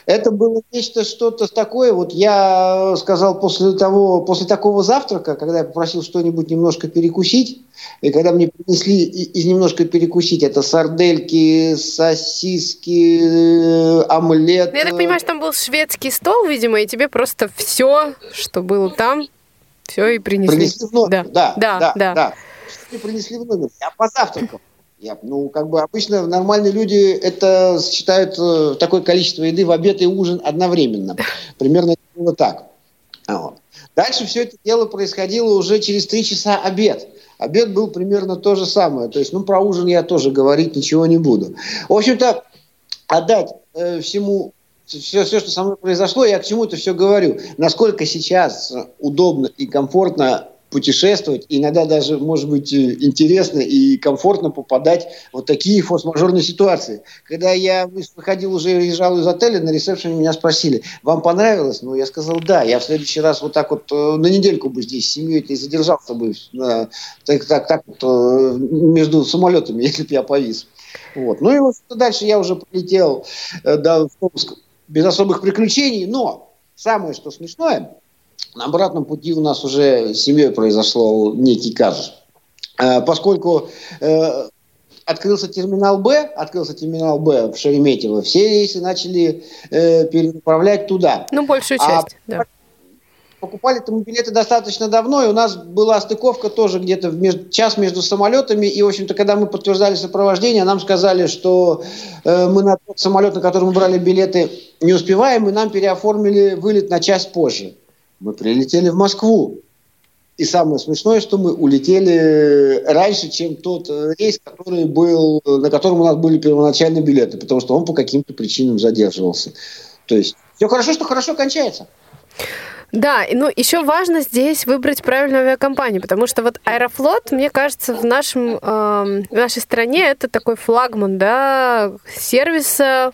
Это было нечто что-то такое. Вот я сказал после того, после такого завтрака, когда я попросил что-нибудь немножко перекусить, и когда мне принесли из немножко перекусить, это сардельки, сосиски, э, омлет. Ну, Я так понимаю, что там был шведский стол, видимо, и тебе просто все, что было там, все и принесли. Принесли в номер. Да, Да, да, да, да. да. Принесли в номер? Я позавтракал. Я, ну, как бы обычно нормальные люди это считают э, такое количество еды в обед и ужин одновременно. Примерно было так. Вот. Дальше все это дело происходило уже через три часа обед. Обед был примерно то же самое. То есть, ну, про ужин я тоже говорить ничего не буду. В общем-то, отдать э, всему все, все, что со мной произошло, я к чему это все говорю. Насколько сейчас удобно и комфортно путешествовать, иногда даже, может быть, э, интересно и комфортно попадать в вот такие форс-мажорные ситуации. Когда я выходил уже, езжал из отеля, на ресепшене меня спросили, вам понравилось? Ну, я сказал, да, я в следующий раз вот так вот э, на недельку бы здесь с семьей и задержался бы на, так, так, так вот, э, между самолетами, если бы я повис. Вот. Ну и вот дальше я уже полетел до Томска без особых приключений, но самое, что смешное, на обратном пути у нас уже с семьей произошло некий казус. Э, поскольку э, открылся терминал Б, открылся терминал Б в Шереметьево, все рейсы начали э, перенаправлять туда. Ну, большую а часть, а, да. Покупали мы билеты достаточно давно, и у нас была стыковка тоже где-то в меж... час между самолетами, и, в общем-то, когда мы подтверждали сопровождение, нам сказали, что э, мы на тот самолет, на который мы брали билеты, не успеваем, и нам переоформили вылет на час позже. Мы прилетели в Москву. И самое смешное, что мы улетели раньше, чем тот э, рейс, который был, на котором у нас были первоначальные билеты, потому что он по каким-то причинам задерживался. То есть все хорошо, что хорошо кончается. Да, ну еще важно здесь выбрать правильную авиакомпанию, потому что вот Аэрофлот, мне кажется, в, нашем, э, в нашей стране это такой флагман, да, сервиса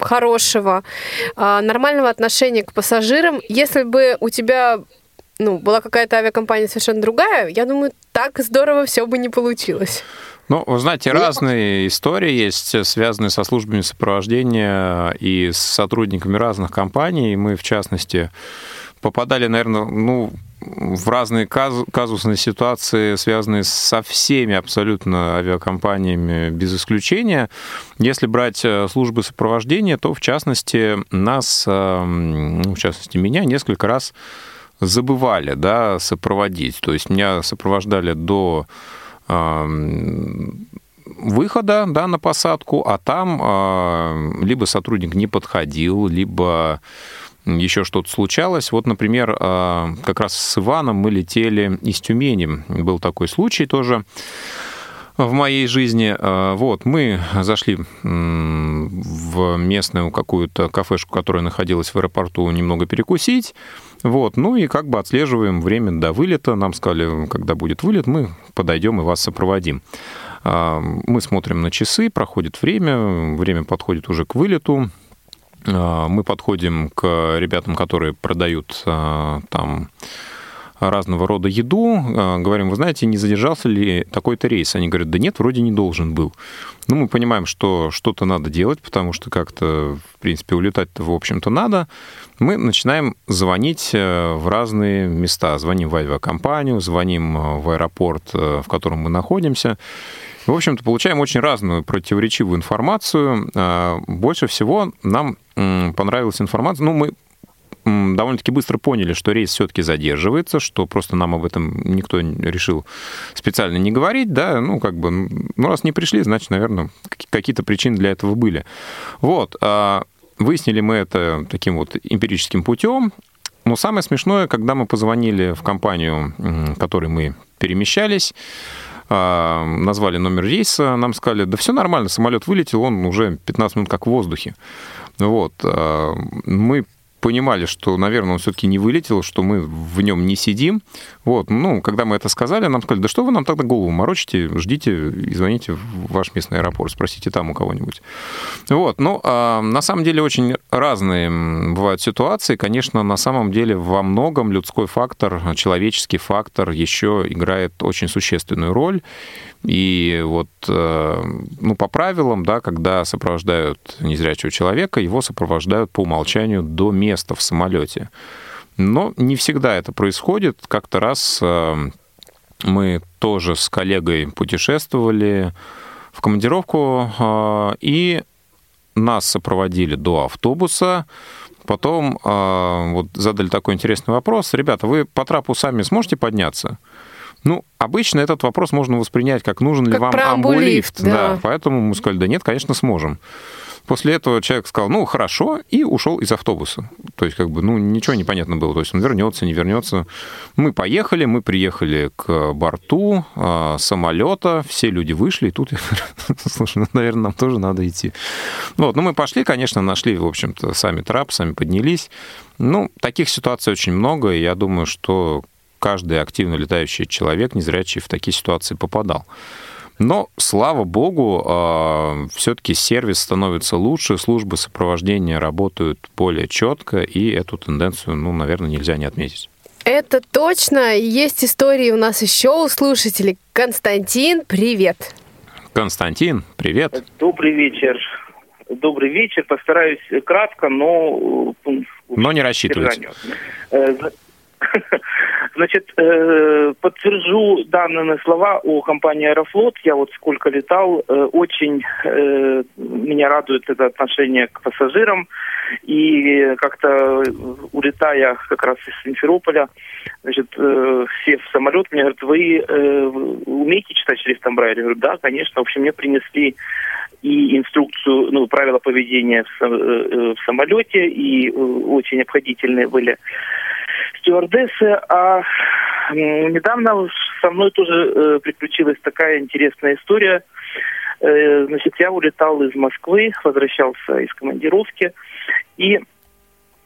хорошего, а, нормального отношения к пассажирам. Если бы у тебя ну, была какая-то авиакомпания совершенно другая, я думаю, так здорово все бы не получилось. Ну, вы знаете, ну, разные истории есть, связанные со службами сопровождения и с сотрудниками разных компаний. Мы, в частности, попадали, наверное, ну, в разные казусные ситуации, связанные со всеми абсолютно авиакомпаниями без исключения. Если брать э, службы сопровождения, то, в частности, нас, э, ну, в частности, меня несколько раз забывали да, сопроводить. То есть меня сопровождали до э, выхода да, на посадку, а там либо сотрудник не подходил, либо еще что-то случалось. Вот, например, а, как раз с Иваном мы летели из Тюмени. Был такой случай тоже в моей жизни. А, вот, мы зашли в местную какую-то кафешку, которая находилась в аэропорту, немного перекусить. Вот, ну и как бы отслеживаем время до вылета. Нам сказали, когда будет вылет, мы подойдем и вас сопроводим. А, мы смотрим на часы, проходит время, время подходит уже к вылету. А, мы подходим к ребятам, которые продают а, там разного рода еду, а, говорим, вы знаете, не задержался ли такой-то рейс? Они говорят, да нет, вроде не должен был. Ну, мы понимаем, что что-то надо делать, потому что как-то, в принципе, улетать-то, в общем-то, надо. Мы начинаем звонить э, в разные места. Звоним в авиакомпанию, звоним э, в аэропорт, э, в котором мы находимся. В общем-то, получаем очень разную противоречивую информацию. А, больше всего нам понравилась информация. Ну, мы довольно-таки быстро поняли, что рейс все-таки задерживается, что просто нам об этом никто решил специально не говорить, да, ну, как бы, ну, раз не пришли, значит, наверное, какие-то причины для этого были. Вот, а, выяснили мы это таким вот эмпирическим путем, но самое смешное, когда мы позвонили в компанию, в которой мы перемещались, назвали номер рейса, нам сказали, да все нормально, самолет вылетел, он уже 15 минут как в воздухе. Вот. А, мы понимали, что, наверное, он все-таки не вылетел, что мы в нем не сидим. Вот, ну, когда мы это сказали, нам сказали, да что вы нам тогда голову морочите, ждите и звоните в ваш местный аэропорт, спросите там у кого-нибудь. Вот, ну, а, на самом деле очень разные бывают ситуации. Конечно, на самом деле во многом людской фактор, человеческий фактор еще играет очень существенную роль. И вот, э, ну, по правилам, да, когда сопровождают незрячего человека, его сопровождают по умолчанию до места в самолете. Но не всегда это происходит. Как-то раз э, мы тоже с коллегой путешествовали в командировку, э, и нас сопроводили до автобуса. Потом вот задали такой интересный вопрос. Ребята, вы по трапу сами сможете подняться? Ну, обычно этот вопрос можно воспринять как нужен как ли вам амбулифт, амбулифт. да. поэтому мы сказали, да нет, конечно, сможем. После этого человек сказал, ну, хорошо, и ушел из автобуса. То есть, как бы, ну, ничего не понятно было. То есть, он вернется, не вернется. Мы поехали, мы приехали к борту э, самолета, все люди вышли, и тут я говорю, слушай, ну, наверное, нам тоже надо идти. Вот, ну, мы пошли, конечно, нашли, в общем-то, сами трап, сами поднялись. Ну, таких ситуаций очень много, и я думаю, что каждый активно летающий человек, незрячий, в такие ситуации попадал. Но, слава богу, все-таки сервис становится лучше, службы сопровождения работают более четко, и эту тенденцию, ну, наверное, нельзя не отметить. Это точно. Есть истории у нас еще у слушателей. Константин, привет. Константин, привет. Добрый вечер. Добрый вечер. Постараюсь кратко, но... Но не рассчитывайте. Значит, э, подтвержу данные слова о компании «Аэрофлот». Я вот сколько летал, э, очень э, меня радует это отношение к пассажирам. И как-то улетая как раз из Симферополя, значит, сев в самолет, мне говорят, вы умеете читать шрифтом Брайля? Я говорю, да, конечно. В общем, мне принесли и инструкцию, ну, правила поведения в самолете, и очень обходительные были стюардессы, а недавно со мной тоже э, приключилась такая интересная история. Э, значит, я улетал из Москвы, возвращался из командировки, и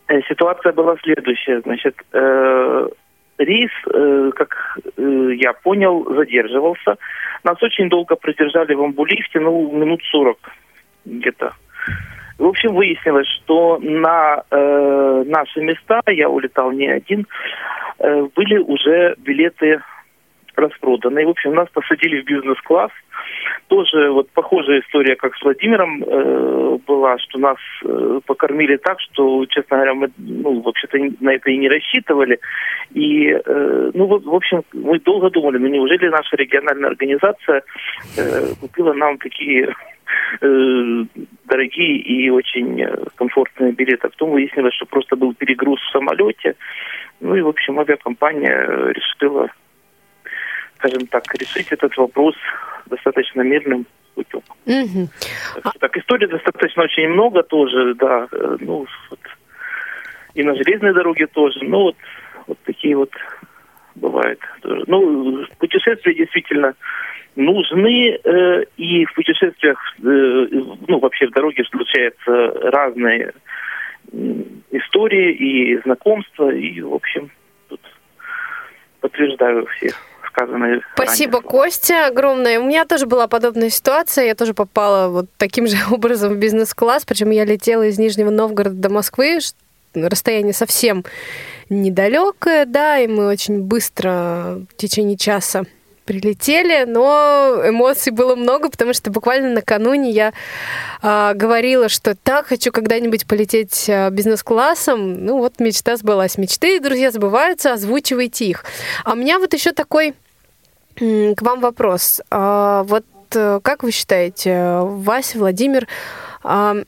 э, ситуация была следующая. Значит, рейс, как я понял, задерживался. Нас очень долго продержали в амбулифте, ну, минут 40 где-то. В общем, выяснилось, что на э, наши места, я улетал не один, э, были уже билеты распроданы. И, в общем, нас посадили в бизнес-класс. Тоже вот похожая история, как с Владимиром э, была, что нас э, покормили так, что, честно говоря, мы, ну, вообще-то на это и не рассчитывали. И, э, ну, вот, в общем, мы долго думали, ну, неужели наша региональная организация э, купила нам такие Э, дорогие и очень э, комфортные билеты. А потом выяснилось, что просто был перегруз в самолете. Ну и, в общем, авиакомпания решила, скажем так, решить этот вопрос достаточно мирным путем. Угу. Так, так, историй достаточно очень много тоже, да. Э, ну, вот, и на железной дороге тоже. Ну, вот, вот такие вот бывает. Ну, путешествия действительно нужны, э, и в путешествиях, э, ну, вообще в дороге случаются разные истории и знакомства, и, в общем, тут подтверждаю все сказанное. Спасибо, ранее. Костя, огромное. У меня тоже была подобная ситуация. Я тоже попала вот таким же образом в бизнес-класс. Причем я летела из Нижнего Новгорода до Москвы. Расстояние совсем недалекое, да, и мы очень быстро в течение часа прилетели, но эмоций было много, потому что буквально накануне я э, говорила, что так хочу когда-нибудь полететь э, бизнес-классом. Ну вот мечта сбылась. Мечты, друзья, сбываются, озвучивайте их. А у меня вот еще такой э, к вам вопрос. Э, вот э, как вы считаете, Вася, Владимир, э,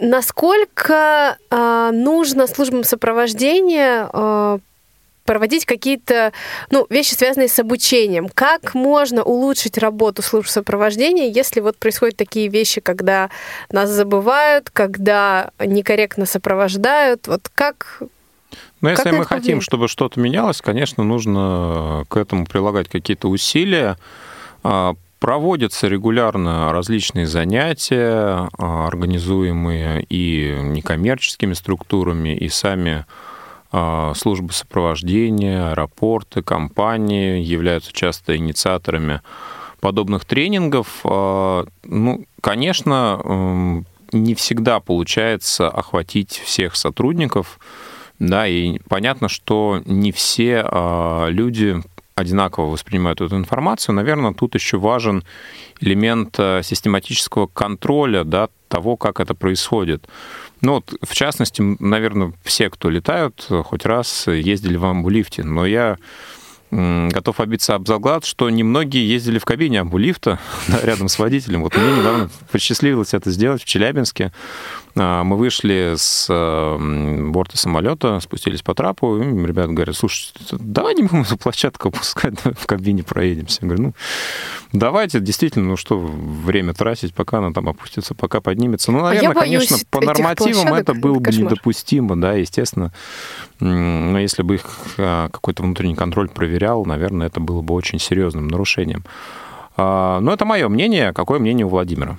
насколько э, нужно службам сопровождения э, проводить какие-то ну, вещи, связанные с обучением. Как можно улучшить работу служб сопровождения, если вот происходят такие вещи, когда нас забывают, когда некорректно сопровождают? Вот как ну, если мы хотим, повлияет? чтобы что-то менялось, конечно, нужно к этому прилагать какие-то усилия. Проводятся регулярно различные занятия, а, организуемые и некоммерческими структурами, и сами а, службы сопровождения, аэропорты, компании являются часто инициаторами подобных тренингов. А, ну, конечно, не всегда получается охватить всех сотрудников, да, и понятно, что не все люди одинаково воспринимают эту информацию. Наверное, тут еще важен элемент систематического контроля да, того, как это происходит. Ну, вот, в частности, наверное, все, кто летают, хоть раз ездили в амбулифте. Но я готов обиться об заклад, что немногие ездили в кабине амбулифта да, рядом с водителем. Вот мне недавно посчастливилось это сделать в Челябинске. А, мы вышли с э, борта самолета, спустились по трапу, и ребята говорят, слушай, давай не будем эту площадку опускать, в кабине проедемся. Я говорю, ну, давайте, действительно, ну что, время тратить, пока она там опустится, пока поднимется. Ну, А наверное, боюсь конечно, по нормативам это было бы кошмар. недопустимо, да, естественно. Но если бы их а, какой-то внутренний контроль проверял, наверное, это было бы очень серьезным нарушением. А, Но это мое мнение. Какое мнение у Владимира?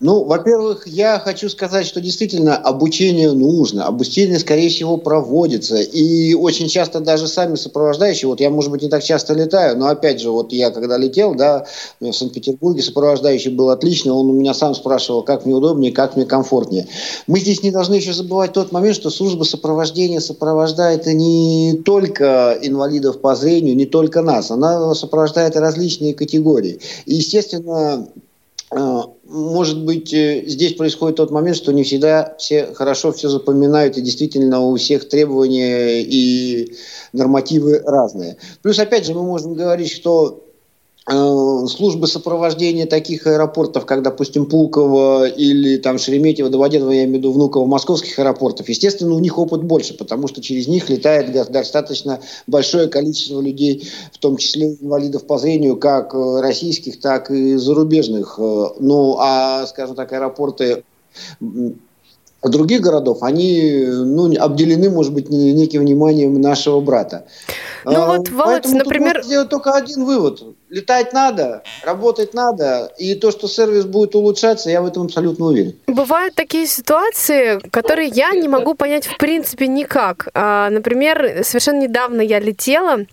Ну, во-первых, я хочу сказать, что действительно обучение нужно. Обучение, скорее всего, проводится. И очень часто даже сами сопровождающие, вот я, может быть, не так часто летаю, но опять же, вот я когда летел, да, в Санкт-Петербурге сопровождающий был отличный, он у меня сам спрашивал, как мне удобнее, как мне комфортнее. Мы здесь не должны еще забывать тот момент, что служба сопровождения сопровождает не только инвалидов по зрению, не только нас, она сопровождает различные категории. И, естественно, может быть, э, здесь происходит тот момент, что не всегда все хорошо все запоминают, и действительно у всех требования и нормативы разные. Плюс, опять же, мы можем говорить, что э, службы сопровождения таких аэропортов, как, допустим, Пулково или там Шереметьево, Домодедово, я имею в виду Внуково, московских аэропортов, естественно, у них опыт больше, потому что через них летает до- достаточно большое количество людей, в том числе инвалидов по зрению, как э, российских, так и зарубежных. Э, Ну, а, скажем так, аэропорты других городов, они ну, обделены, может быть, не- неким вниманием нашего брата. Ну вот, Володь, поэтому например- можно сделать только один вывод. Летать надо, работать надо, и то, что сервис будет улучшаться, я в этом абсолютно уверен. Бывают такие ситуации, которые я не могу понять в принципе никак. А, Например, совершенно недавно я летела,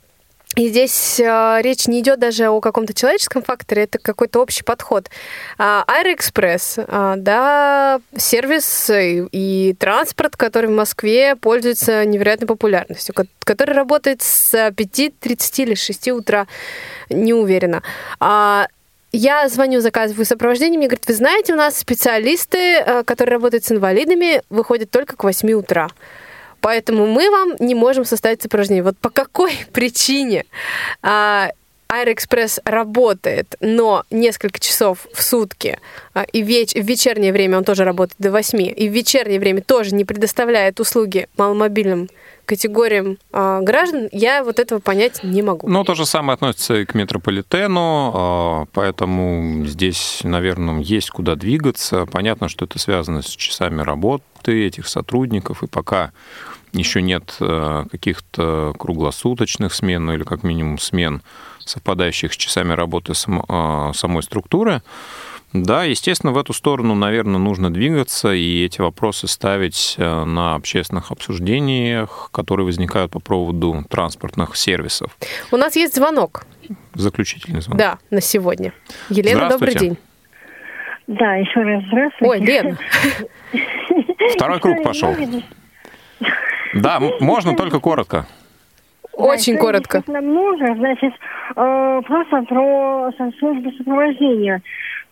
и здесь а, речь не идет даже о каком-то человеческом факторе, это какой-то общий подход. А, Аэроэкспресс, а, да, сервис и, и транспорт, который в Москве пользуется невероятной популярностью, ко- который работает с 5.30 или 6 утра, не уверена. А, я звоню, заказываю сопровождение, мне говорят, вы знаете, у нас специалисты, э, которые работают с инвалидами, выходят только к 8 утра. Поэтому мы вам не можем составить сопровождение. Вот по какой причине а, Аэроэкспресс работает, но несколько часов в сутки, а, и веч- в вечернее время он тоже работает до 8, и в вечернее время тоже не предоставляет услуги маломобильным категориям а, граждан, я вот этого понять не могу. Ну, то же самое относится и к метрополитену, а, поэтому здесь, наверное, есть куда двигаться. Понятно, что это связано с часами работы этих сотрудников, и пока еще нет э, каких-то круглосуточных смен, ну или как минимум смен, совпадающих с часами работы сам- а, самой структуры. Да, естественно, в эту сторону, наверное, нужно двигаться и эти вопросы ставить э, на общественных обсуждениях, которые возникают по поводу транспортных сервисов. У нас есть звонок, Заключительный звонок. да, на сегодня. Елена, добрый день. Да, еще раз здравствуйте. Ой, Лена. Второй круг пошел. Да, можно только коротко. Очень Да, коротко. много. Значит, э, просто про со- службу сопровождения.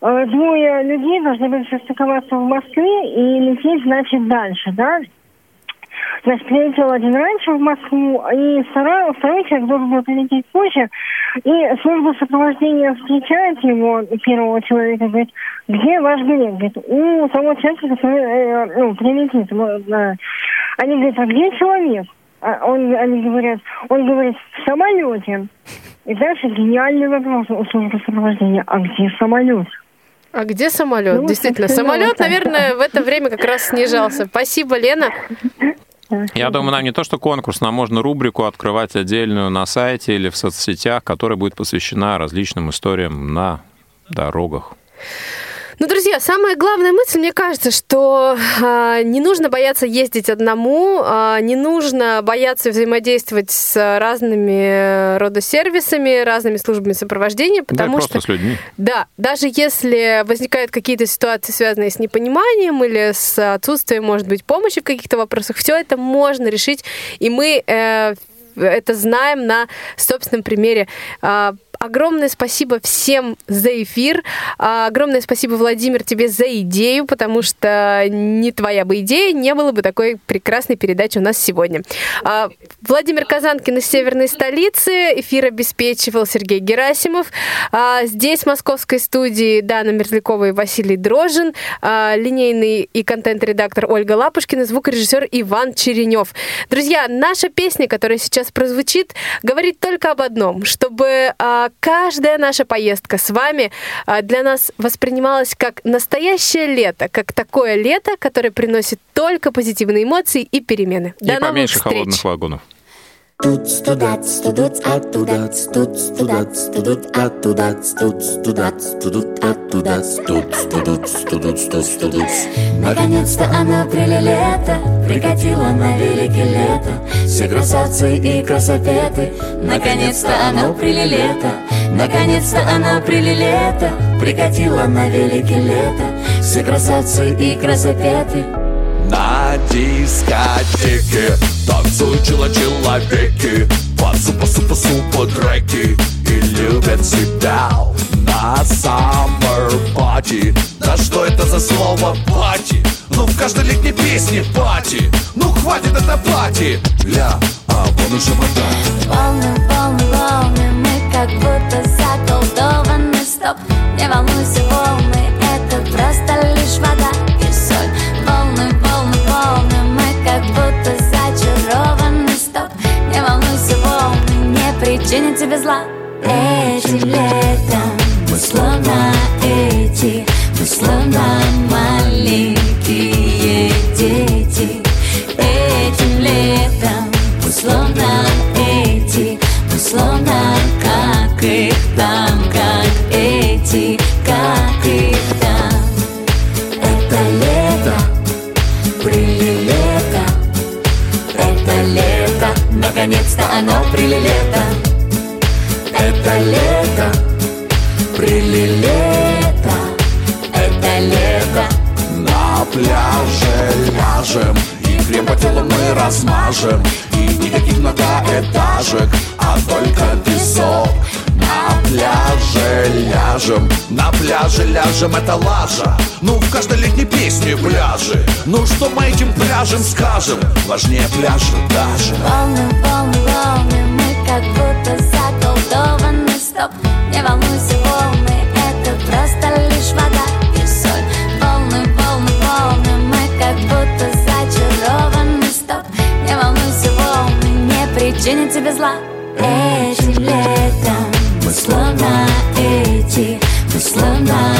Э, двое людей должны были состыковаться в Москве и лететь, значит, дальше, да? Значит, прилетел один раньше в Москву, и второй, второй человек должен был прилететь позже. И служба сопровождения встречает его, первого человека, говорит, где ваш билет? Говорит, у того человека, который э, ну, прилетит. Вот. Они говорят, а где человек? А он, они говорят, он говорит, в самолете. И дальше гениальный вопрос у службы сопровождения. А где самолет? А где самолет? Ну, Действительно, самолет, наверное, в это время как раз снижался. Спасибо, Лена. Я думаю, нам не то, что конкурс, нам можно рубрику открывать отдельную на сайте или в соцсетях, которая будет посвящена различным историям на дорогах. Ну, друзья, самая главная мысль, мне кажется, что а, не нужно бояться ездить одному, а, не нужно бояться взаимодействовать с разными родосервисами, разными службами сопровождения, Да, потому просто что с людьми. Да, даже если возникают какие-то ситуации, связанные с непониманием или с отсутствием, может быть, помощи в каких-то вопросах, все это можно решить, и мы э, это знаем на собственном примере. А, огромное спасибо всем за эфир. А, огромное спасибо, Владимир, тебе за идею, потому что не твоя бы идея, не было бы такой прекрасной передачи у нас сегодня. А, Владимир Казанкин из северной столицы. Эфир обеспечивал Сергей Герасимов. Здесь в московской студии Дана Мерзлякова и Василий Дрожин, линейный и контент-редактор Ольга Лапушкина, звукорежиссер Иван Черенев. Друзья, наша песня, которая сейчас прозвучит, говорит только об одном, чтобы каждая наша поездка с вами для нас воспринималась как настоящее лето, как такое лето, которое приносит только позитивные эмоции и перемены. И До поменьше холодных вагонов. Тут студат, студут, оттуда, тут студат, студут, оттуда, тут студат, студут, оттуда, тут студут, студут, студ, студут. Наконец-то оно прилето, прикатило на великий лето, все красавцы и красопеты. Наконец-то оно прилето, наконец-то оно прилето, прикатило на великий лето, все красавцы и красопеты на дискотеке. Танцуют человеки Пасу, пасу, пасу по треки И любят себя на summer party. Да что это за слово пати? Ну в каждой летней песне пати Ну хватит это пати Ля, а вон уже вода. Волны, волны, волны Мы как будто заколдованы. Стоп, не волнуйся, волны Это просто лишь вода тебе зла. Этим летом Мы словно эти Мы словно маленькие дети. Этим летом Мы словно эти Мы словно как их там Как эти, как их там. Это лето Прилилето Это лето Наконец-то оно прилилето Это лето Прилилето Это лето. На пляже ляжем И крем по телу мы размажем. И никаких многоэтажек А только песок. На пляже ляжем, на пляже ляжем, это лажа. Ну, в каждой летней песне пляжи. Ну, что мы этим пляжем скажем? Важнее пляжа даже. Волны, волны, волны, мы как будто заколдованы Стоп, не волнуйся, волны, это просто лишь вода и соль. Волны, волны, волны, мы как будто зачарованы Стоп, не волнуйся, волны, не причинят тебе зла. Этим летом мы словно эти, мы словно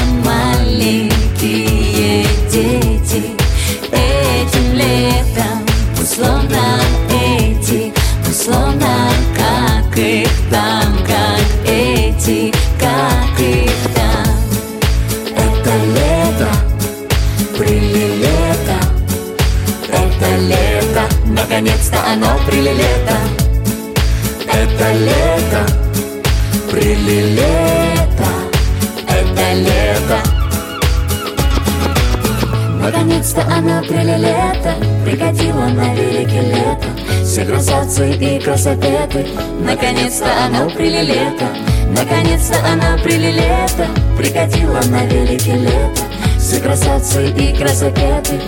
наконец-то оно прилилето Это лето, прилилето. Это лето. Наконец-то оно прилилето Прикатило на великий лето. Все красавцы и красопеты Наконец-то оно прилилето. Наконец-то оно прилилето Прикатило на великий лето. Все красавцы и красопеты